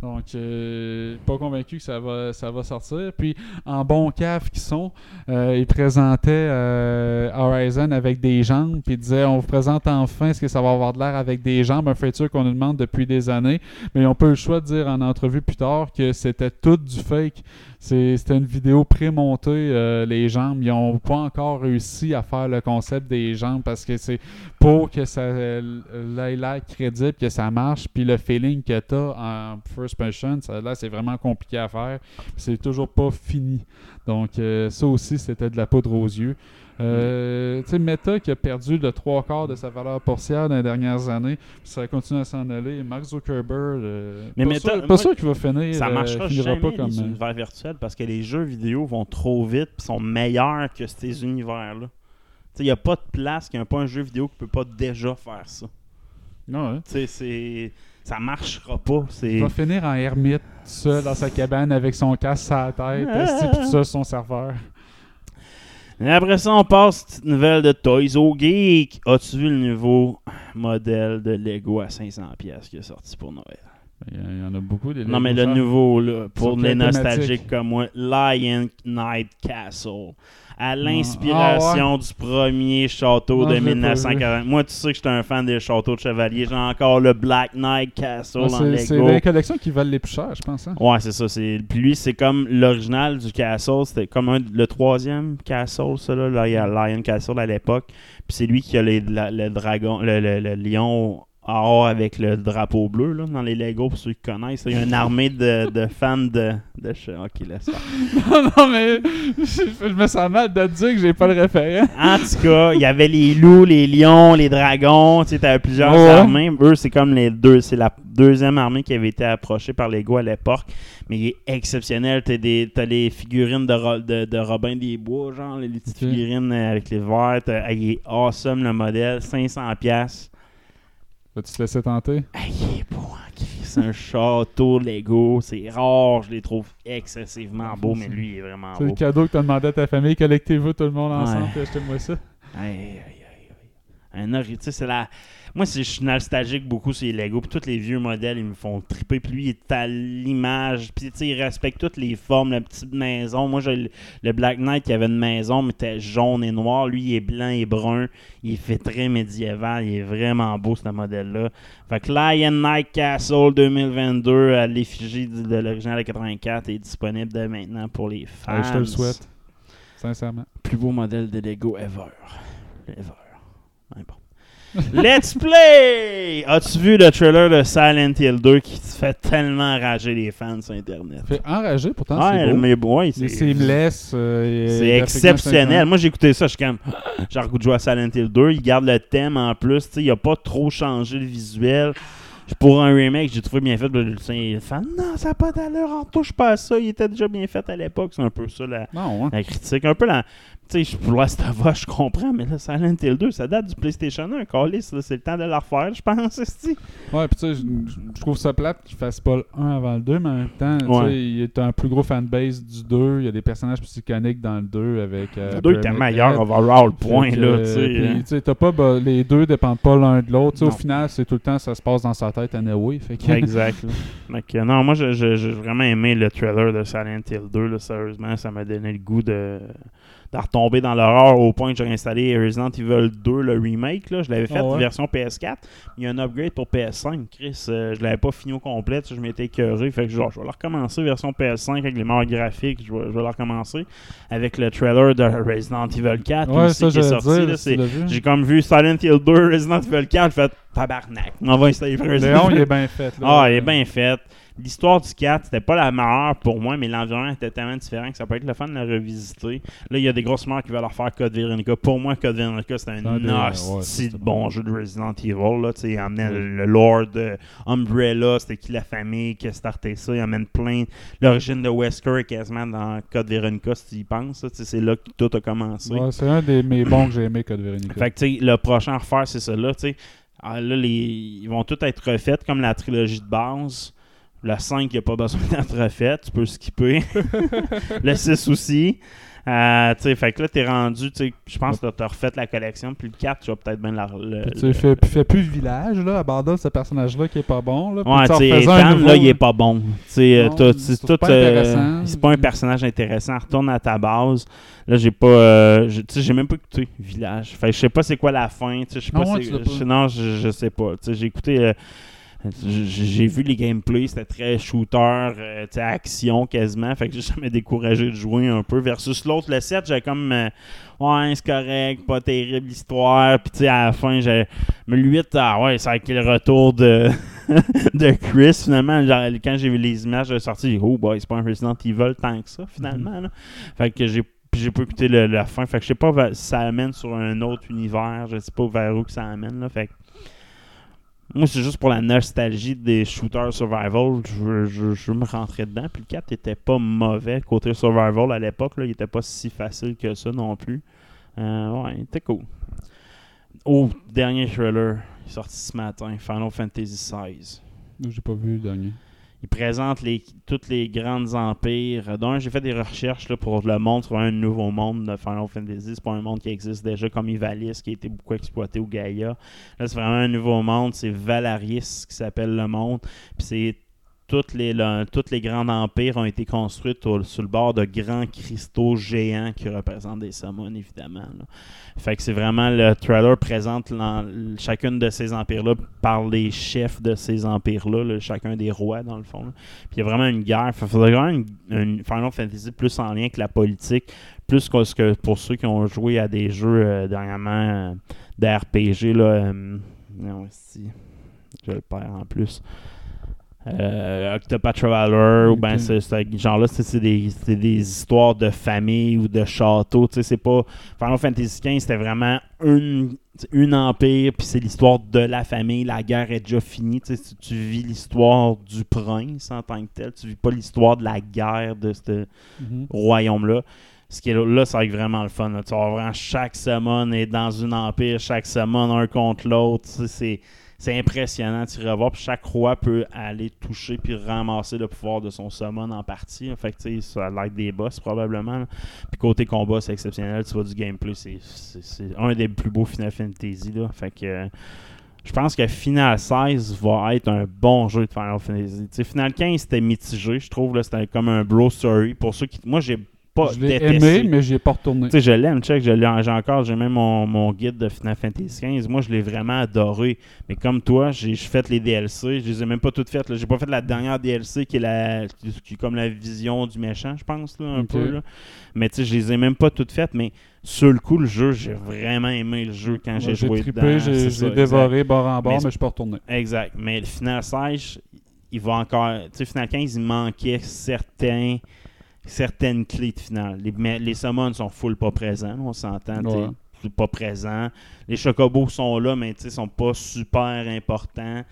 Donc, euh, pas convaincu que ça va, ça va sortir. Puis, en bon caf qu'ils sont, euh, ils présentaient euh, Horizon avec des jambes, puis ils disaient on vous présente enfin ce que ça va avoir de l'air avec des jambes, un feature qu'on nous demande depuis des années. Mais pas eu le choix de dire en entrevue plus tard que c'était tout du fake. C'était une vidéo pré-montée, euh, les jambes. Ils n'ont pas encore réussi à faire le concept des jambes parce que c'est pour que ça ait l'air crédible, que ça marche, puis le feeling que tu as en first person, ça, là, c'est vraiment compliqué à faire. C'est toujours pas fini. Donc, euh, ça aussi, c'était de la poudre aux yeux. Euh, tu sais, Meta qui a perdu le trois quarts de sa valeur boursière dans les dernières années, ça continue à s'en aller. Mark Zuckerberg, euh, Mais pas, Meta- sûr, pas sûr qu'il va finir. Ça euh, marchera finira jamais pas comme. les euh, univers virtuels parce que les jeux vidéo vont trop vite et sont meilleurs que ces univers-là. Il n'y a pas de place qu'il n'y a pas un jeu vidéo qui peut pas déjà faire ça. non, hein. Tu sais, c'est... Ça marchera pas. Il va finir en ermite, seul dans sa cabane avec son casque sur la tête, esti, puis tout ça, son serveur. Et après ça, on passe petite nouvelle de Toys O Geek. As-tu vu le nouveau modèle de Lego à 500$ pièces qui est sorti pour Noël? Il y, en a beaucoup des Non, mais le nouveau, là, pour les nostalgiques comme moi, Lion Knight Castle. À l'inspiration du premier château Ah de je l'ai pas 1940. Moi, tu sais que j'étais un fan des châteaux de chevalier. J'ai encore le Black Knight Castle Ah, en c'est, c'est Lego. les collections qui valent les plus chères, je pense. hein. Ouais, c'est ça. Puis lui, c'est comme l'original du Castle. C'était comme un- le troisième Castle, ça, là. Là, il y a Lion Castle à l'époque. Puis c'est lui qui a les- la- le dragon, le, le- le lion or avec le drapeau bleu là, dans les Lego, pour ceux qui connaissent. Il y a une armée de, de fans de, de ch- Ok, laisse faire. non, non, mais je, je me sens mal de te dire que j'ai pas le référent. En tout cas, il y avait les loups, les lions, les dragons. Tu sais, t'avais plusieurs Ouais. armées. Eux, c'est comme les deux. C'est la deuxième armée qui avait été approchée par Lego à l'époque. Mais il est exceptionnel. T'as, des, t'as les figurines de, Ro- de, de Robin des Bois, genre les petites figurines euh, avec les ah, il est awesome le modèle. 500$. Vas-tu te laisser tenter? Ah, il est beau crise. C'est un château Lego. C'est rare. Je les trouve excessivement beaux. Mais lui, il est vraiment C'est le beau. cadeau que t'as demandé à ta famille. Collectez-vous tout le monde ensemble Ouais. et achetez-moi ça. Aïe, aïe. Un ori- tu sais, c'est la. Moi, c'est- je suis nostalgique beaucoup sur les Lego. Puis tous les vieux modèles, ils me font triper. Puis lui, il est à l'image. Puis tu sais, il respecte toutes les formes, la petite maison. Moi, j'ai le, le Black Knight qui avait une maison, mais était jaune et noir. Lui, il est blanc et brun. Il fait très médiéval. Il est vraiment beau, ce modèle-là. Fait que Lion Knight Castle 2022 à l'effigie de, de l'original de 84 est disponible dès maintenant pour les fans. Ouais, je te le souhaite. Sincèrement. Plus beau modèle de Lego ever. Ever. Ouais, bon. Let's play! As-tu vu le trailer de Silent Hill 2 qui fait tellement rager les fans sur Internet? Fait enragé, pourtant, Ouais, c'est beau. mais bon, ouais, C'est euh, et c'est exceptionnel. Moi, j'ai écouté ça, je suis comme, j'ai goût de jouer à Silent Hill 2. Il garde le thème en plus. tu sais, Il a pas trop changé le visuel. Pour un remake, j'ai trouvé bien fait. Le le fan, non, ça n'a pas d'allure. En touche pas à ça. Il était déjà bien fait à l'époque. C'est un peu ça la, Non, ouais. la critique. Un peu la. Tu sais, pour Last of Us, je comprends, mais là, Silent Hill 2, ça date du PlayStation 1. Callis, c'est le temps de la refaire, je pense, esti. Ouais, puis tu sais, je trouve ça plate qu'ils fassent pas le 1 avant le 2, mais en même temps, tu sais, il est un plus gros fanbase du 2. Il y a des personnages plus iconiques dans le 2 avec. euh, Le 2 était meilleur overall, point, là, tu sais. puis, hein. tu sais, t'as pas, bah, les deux dépendent pas l'un de l'autre. Tu sais, Au final, c'est tout le temps, ça se passe dans sa tête anyway. Fait que, Exact. non, moi, j'ai vraiment aimé le trailer de Silent Hill 2. Là, sérieusement, ça m'a donné le goût de, de retomber dans l'horreur au point que j'ai installé Resident Evil 2, le remake. Là. Je l'avais fait ouais? version PS4. Il y a un upgrade pour PS5. Chris, euh, je l'avais pas fini au complet. Je m'étais écœuré. Fait que genre, je vais le recommencer version PS5 avec les meilleurs graphiques. Je vais, je vais le recommencer avec le trailer de Resident Evil 4 ouais, aussi, ça, qui est sorti. j'ai comme vu Silent Hill 2, Resident Evil 4, j'ai fait tabarnak. On va installer Resident Léon, il est bien fait. Là. ah, il est bien fait. L'histoire du 4, c'était pas la meilleure pour moi, mais l'environnement était tellement différent que ça peut être le fun de la revisiter. Là, il y a des grosses mères qui veulent leur faire Code Veronica. Pour moi, Code Veronica, c'était un ouais, de bon. jeu de Resident Evil. Là, il amenait Oui. le, Lord euh, Umbrella, c'était qui la famille qui a starté ça. Il amène plein. L'origine de Wesker est quasiment dans Code Veronica, si tu y penses. C'est là que tout a commencé. Ouais, c'est un des mes bons que j'ai aimé, Code Veronica. Fait que, le prochain à refaire, c'est ça là. Ah, là, les... ils vont tous être refaits comme la trilogie de base. Le 5, il n'y a pas besoin d'être refait. Tu peux skipper. le 6 aussi. Euh, tu sais, fait que là, t'es rendu, tu je pense que t'as refait la collection. Puis le 4, tu vas peut-être bien la. le- Puis tu le- fais, fais plus le village, là. Abandonne ce personnage-là qui est pas bon. Là, Ouais, tu sais, Ethan, nouveau, là, il est pas bon. Tu sais, euh, Non, c'est tout. pas euh, intéressant. C'est pas un personnage intéressant. Retourne à ta base. Là, j'ai pas. euh, tu sais, j'ai même pas écouté Village. Fait que je sais pas c'est quoi la fin. Tu sais, je sais Non, pas. ouais, l'as pas. je- Non, sais pas. Tu sais, j'ai écouté. J'ai vu les gameplays, c'était très shooter, euh, action quasiment. Fait que j'ai jamais découragé de jouer un peu. Versus l'autre, le 7, j'ai comme. euh, ouais, c'est correct, pas terrible l'histoire. Puis tu sais, à la fin, j'ai. Mais le 8, ah ouais, c'est avec le retour de, de Chris finalement. Genre, quand j'ai vu les images de sortie, j'ai dit, oh boy, c'est pas un Resident Evil tant que ça finalement. là. Fait que j'ai. puis j'ai pas écouté le- la fin. Fait que je sais pas si ça amène sur un autre univers. Je sais pas vers où que ça amène. Là. Fait que moi, c'est juste pour la nostalgie des shooters survival. Je, je, je me rentrais dedans. Puis le 4 était pas mauvais côté survival à l'époque. Il était pas si facile que ça non plus. Euh, ouais, il était cool. Oh, dernier est sorti ce matin. Final Fantasy XVI. J'ai pas vu le dernier. Il présente les, tous les grands empires. D'un, j'ai fait des recherches là, pour le monde sur un nouveau monde de Final Fantasy. C'est pas un monde qui existe déjà comme Ivalice, qui a été beaucoup exploité au Gaïa. Là, c'est vraiment un nouveau monde. C'est Valaris qui s'appelle le monde. Puis c'est toutes les, le- tous les grands empires ont été construits au- sur le bord de grands cristaux géants qui représentent des summons, évidemment. Fait que c'est vraiment le trailer présente chacune de ces empires-là par les chefs de ces empires-là, là, chacun des rois dans le fond. Puis il y a vraiment une guerre. Il faudrait vraiment une, une Final Fantasy plus en lien avec la politique, plus que, que pour ceux qui ont joué à des jeux euh, dernièrement euh, d'RPG. Euh, non, si. Je le perds en plus. Euh, Octopath Traveler, ou ben Ok. c'est c'est- genre là, c'est des, des histoires de famille ou de château. Tu sais, c'est pas. Final Fantasy XV, c'était vraiment une, une empire, puis c'est l'histoire de la famille. La guerre est déjà finie. Tu, sais, tu- tu vis l'histoire du prince en tant que tel. Tu vis pas l'histoire de la guerre de ce Mhm. royaume-là. Ce qui est là, ça va être vraiment le fun. là. Tu vas vraiment chaque summon est dans une empire, chaque summon un contre l'autre. Tu sais, C'est, c'est impressionnant. Tu revoir, puis chaque roi peut aller toucher puis ramasser le pouvoir de son summon en partie. Fait que, ça l'air des boss probablement. Puis côté combat, c'est exceptionnel. Tu vois du gameplay, c'est, un des plus beaux Final Fantasy. Là. Fait que. euh, je pense que Final 16 va être un bon jeu de Final Fantasy. Final 15, c'était mitigé, je trouve. C'était comme un bro story. Pour ceux qui. Moi, j'ai pas Je l'ai aimé, mais j'y ai pas retourné. Tu sais, je l'aime, check, j'ai encore, j'ai même mon, mon guide de Final Fantasy XV. Moi, je l'ai vraiment adoré. Mais comme toi, j'ai fait les DLC, je les ai même pas toutes faites. J'ai pas fait la dernière DLC qui est, la, qui, qui est comme la vision du méchant, je pense, là, un peu. Là. Mais tu sais, je les ai même pas toutes faites. Mais sur le coup, le jeu, j'ai vraiment aimé le jeu quand j'ai joué trippé, dedans. j'ai exact. dévoré bord en bord, Mais mais, je suis pas retourné. Exact. Mais le Final 16, il va encore. Tu sais, Final 15, il manquait certains, certaines clés de finale. Les, mais les summons sont full pas présents, on s'entend. Ouais. Pas présents. Les chocobos sont là, mais sais, sont pas super importants.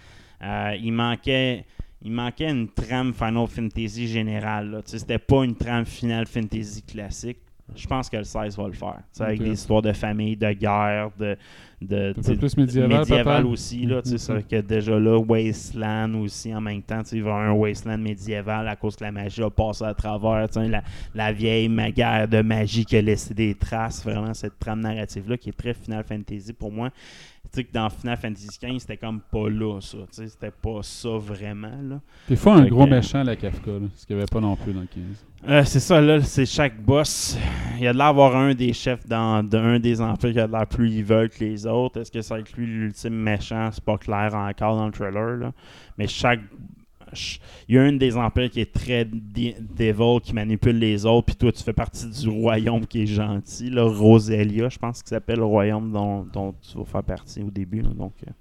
Euh, il manquait. Il manquait une trame Final Fantasy générale. C'était pas une trame Final Fantasy classique. Je pense que le 16 va le faire. Sais, Avec des histoires de famille, de guerre, de. De Un peu plus médiéval, médiéval aussi. Là, tu sais, Mhm. fait que déjà là, Wasteland aussi en même temps. tu sais, Il va y avoir un Wasteland médiéval à cause que la magie a passé à travers. tu sais, La, la vieille guerre de magie qui a laissé des traces. Vraiment, cette trame narrative-là qui est très Final Fantasy pour moi. Tu sais que dans Final Fantasy XV, c'était comme pas là, ça. Tu sais, C'était pas ça vraiment. Là. Des fois, un Fait gros que- méchant, la Kafka, là, ce qu'il n'y avait pas non plus dans le 15. Euh, c'est ça, là, c'est chaque boss. Il y a de l'air un des chefs dans d'un des empires qui a de l'air plus evil que les autres. Est-ce que ça inclut l'ultime méchant? C'est pas clair encore dans le trailer. Là. Mais chaque. ch- Il y a une des empires qui est très devil, qui manipule les autres, puis toi, tu fais partie du royaume qui est gentil. Là, Roselia, je pense qu'il s'appelle le royaume dont, tu vas faire partie au début. donc, euh.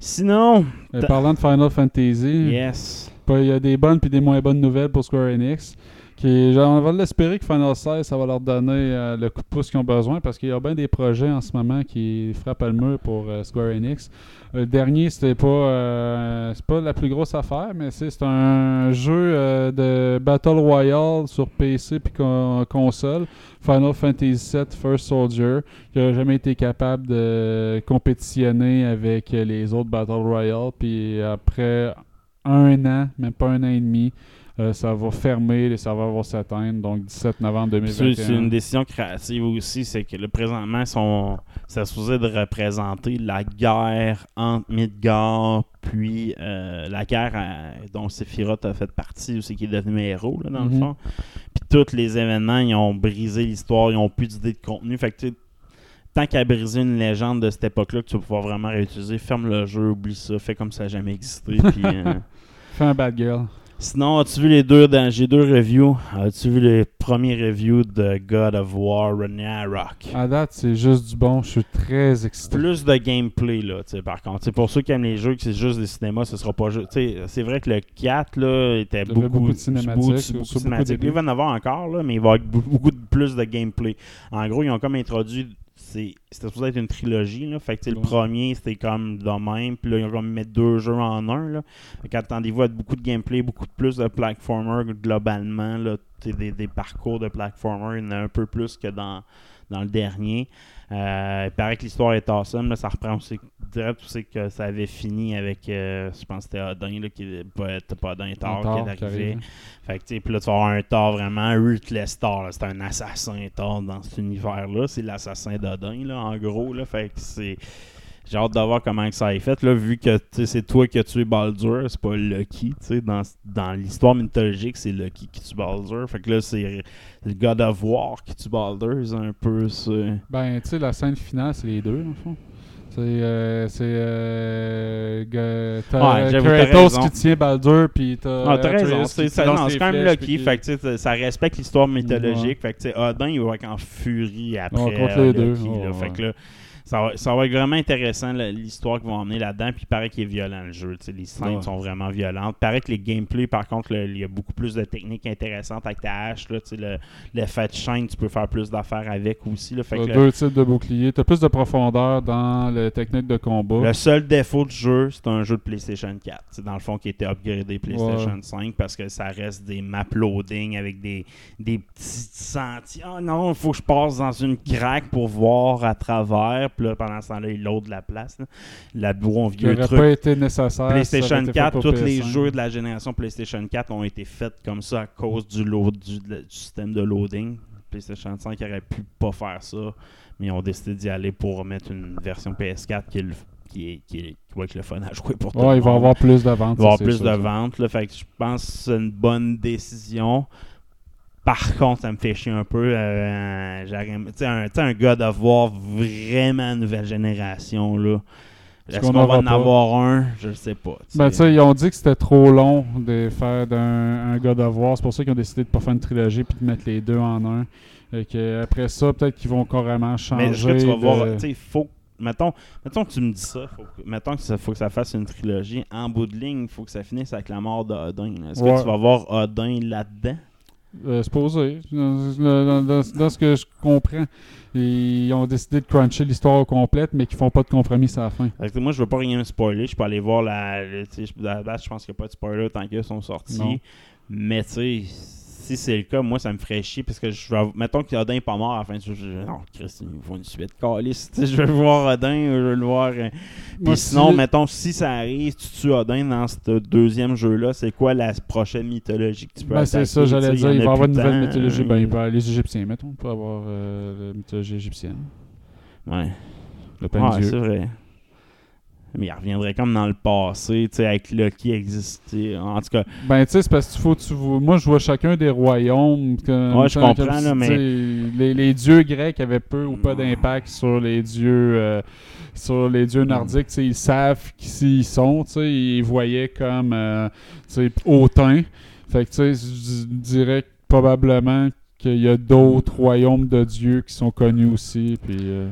Sinon, Euh, parlant de Final Fantasy, yes. il y a des bonnes puis des moins bonnes nouvelles pour Square Enix. Qui, genre, on va l'espérer que Final 16, ça va leur donner euh, le coup de pouce qu'ils ont besoin parce qu'il y a bien des projets en ce moment qui frappent le mur pour euh, Square Enix. Le dernier, c'était pas euh, c'est pas la plus grosse affaire, mais c'est un jeu de Battle Royale sur PC puis con- console. Final Fantasy VII First Soldier, qui n'a jamais été capable de compétitionner avec les autres Battle Royale. Puis après un an, même pas un an et demi, euh, ça va fermer, les serveurs vont s'éteindre. Donc 17 novembre C'est 2021. c'est une décision créative aussi, c'est que là, présentement, sont, c'est supposé de représenter la guerre entre Midgard puis euh, la guerre à- dont Sephiroth a fait partie, c'est qu'il est devenu héros, là, dans le Mhm. fond. Puis tous les événements, ils ont brisé l'histoire, ils ont plus d'idées de contenu. Fait que tu sais, tant qu'à briser une légende de cette époque-là que tu vas pouvoir vraiment réutiliser, ferme le jeu, oublie ça, fais comme ça n'a jamais existé. puis, euh, Fais un bad girl. Sinon, as-tu vu les deux dans J'ai deux reviews. As-tu vu les premiers reviews de God of War Ragnarok? À date, c'est juste du bon. Je suis très excité. Plus de gameplay, là, tu sais, par contre. Tu sais, pour ceux qui aiment les jeux, que c'est juste des cinémas, ce sera pas juste. C'est vrai que le 4 là, était beaucoup, beaucoup de cinématiques, beaucoup, surtout beaucoup de beaucoup cinématiques. début. Il va en avoir encore, là, mais il va y avoir beaucoup, beaucoup de plus de gameplay. En gros, ils ont comme introduit. C'est- C'était supposé être une trilogie, là. Fait que le premier, c'était comme de même. Puis là, ils ont comme mis deux jeux en un, là. Fait qu'attendez-vous à beaucoup de gameplay, beaucoup de plus de platformer globalement, là. Des, des parcours de platformer, il y en a un peu plus que dans, dans le dernier. Euh, il paraît que l'histoire est awesome. Là, ça reprend aussi direct aussi que ça avait fini avec, euh, je pense que c'était Odin, qui pas, pas Odin, Thor, qui est arrivé. arrive. Fait que, tu sais, puis là, tu vas avoir un Thor vraiment, un ruthless Thor. C'est un assassin Thor dans cet univers-là. C'est l'assassin d'Odin, là, en gros. Là. Fait que c'est. J'ai hâte de voir comment que ça est fait. Là, vu que c'est toi qui as tué Baldur, c'est pas Lucky. tu sais, Dans, dans l'histoire mythologique, c'est Lucky qui tue Baldur. Fait que là, c'est le God of War qui tue Baldur. C'est un peu. Ben, tu sais, la scène finale, c'est les deux, dans le fond. C'est. Euh, c'est. Euh, Ouais, qui tient Baldur, puis t'as. Ah, t'as raison. C'est, quand même Lucky. Fait que, ça respecte l'histoire mythologique. Fait que, tu sais, Odin, il va être en furie après. Ouais, contre les deux. Fait que là, Ça va, ça va être vraiment intéressant l'histoire qu'ils vont emmener là-dedans. Puis il paraît qu'il est violent le jeu. tu Les scènes Ouais. sont vraiment violentes. Il paraît que les gameplays, par contre, le- il y a beaucoup plus de techniques intéressantes avec ta hache. Là, tu le, l'effet de chaîne, tu peux faire plus d'affaires avec aussi. Là, fait T'as que le- deux types de boucliers. T'as plus de profondeur dans les techniques de combat. Le seul défaut du jeu, c'est un jeu de PlayStation 4. C'est dans le fond qui a été upgradé PlayStation Ouais. 5 parce que ça reste des map loading avec des, des petits sentiers. Oh non, il faut que je passe dans une craque pour voir à travers. Puis là, pendant ce temps-là, il load la place. là. La qui vieux truc. pas été nécessaire. PlayStation aurait été fait 4, pour tous les PS5. jeux de la génération PlayStation 4 ont été faits comme ça à cause du, load, du, du système de loading. PlayStation 5 aurait pu pas faire ça, mais ils ont décidé d'y aller pour mettre une version PS4 qui est, le- qui est, qui est- qui va être le fun à jouer pour Ouais, le il va avoir plus de ventes. Il va y avoir plus de ventes. Fait que je pense que c'est une bonne décision. Par contre, ça me fait chier un peu. euh, j'aurais- tu sais, un, tu sais, un God of War vraiment nouvelle génération. là. Est-ce qu'on va en pas? avoir un? Je ne sais pas. Ben, tu sais, ils ont dit que c'était trop long de faire d'un un God of War. C'est pour ça qu'ils ont décidé de pas faire une trilogie puis de mettre les deux en un. Et que après ça, peut-être qu'ils vont carrément changer. Mais que tu vas de- voir, tu sais, faut, mettons, mettons que tu me dis ça, faut que, mettons que ça faut que ça fasse une trilogie, en bout de ligne, il faut que ça finisse avec la mort d'Odin. Est-ce Ouais. que tu vas voir Odin là-dedans? Euh, supposé. Dans, dans- ce que je comprends, ils ont décidé de cruncher l'histoire complète, mais qu'ils font pas de compromis à la fin. Moi, je veux pas rien me spoiler. Je peux aller voir la. la je pense qu'il n'y a pas de spoiler tant qu'ils sont sortis. Non. Mais tu sais, si c'est le cas, moi, ça me ferait chier parce que je vais. Mettons qu'Odin n'est pas mort à la fin jeu. je- Non, Chris, il faut une suite. Calice. Je veux voir Odin, je veux le voir. euh, Puis sinon, si- mettons, si ça arrive, tu tues Odin dans ce deuxième jeu-là, c'est quoi la prochaine mythologie que tu peux Ben, c'est ça, j'allais dire. y en Il va y avoir une nouvelle mythologie. euh, Ben, il les Égyptiens, mettons. On peut avoir euh, la mythologie égyptienne. Ouais. Le pain Ouais, c'est vrai. Mais il reviendrait comme dans le passé, tu sais, avec Loki existait. En tout cas, Ben, tu sais, c'est parce qu'il faut. Tu vois, moi, je vois chacun des royaumes. Comme, Ouais, je comprends, là, mais- Les, les dieux grecs avaient peu ou pas d'impact sur les dieux. euh, sur les dieux nordiques, ils savent qui ils sont, ils voyaient comme euh, hautain. Fait que tu sais, je dirais que probablement qu'il y a d'autres royaumes de dieux qui sont connus aussi. Puis, euh,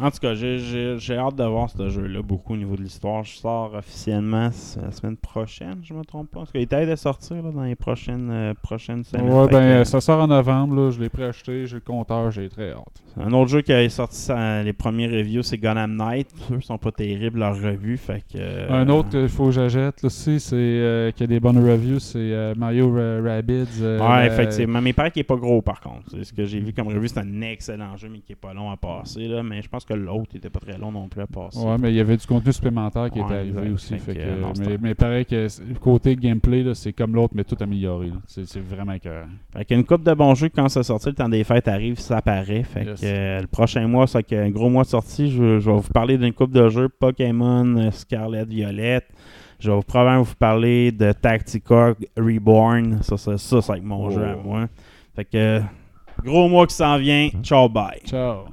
En tout cas, j'ai- hâte de voir ce jeu-là beaucoup au niveau de l'histoire. Je sors officiellement la semaine prochaine, je me trompe pas. Parce qu'il était de sortir là, dans les prochaines, euh, prochaines semaines. ouais, ben, que, ça sort en novembre, là, je l'ai préacheté, j'ai le compteur, j'ai très hâte. Un autre jeu qui a sorti les premiers reviews, c'est Gotham Knight. Eux sont pas terribles, leurs revues. Fait que, euh, Un autre qu'il faut que j'achète là, aussi, c'est euh, qui a des bonnes reviews, c'est euh, Mario Ra- Rabbids. euh, Ouais, effectivement. Mais il paraît qu'il est pas gros par contre. Ce que j'ai vu comme revue. C'est un excellent jeu, mais qui est pas long à passer. Là. Mais je pense que l'autre était pas très long non plus à passer. Ouais, mais il y avait du contenu supplémentaire qui Ouais, était arrivé exact. aussi. Fait fait que, que, non, c'est mais, mais pareil que côté gameplay, c'est comme l'autre, mais tout amélioré. C'est c'est vraiment écœurant. Fait qu'il y a une coupe de bons jeux quand ça sortit, le temps des fêtes arrive, ça apparaît. Fait Yes. que euh, le prochain mois, c'est que un gros mois de sortie, je, je vais vous parler d'une coupe de jeux Pokémon euh, Scarlet Violet. Je vais vous probablement vous parler de Tactica Reborn. Ça, ça, ça, ça va être mon Oh. jeu à moi. Fait que gros mois qui s'en vient. Ciao, bye. Ciao.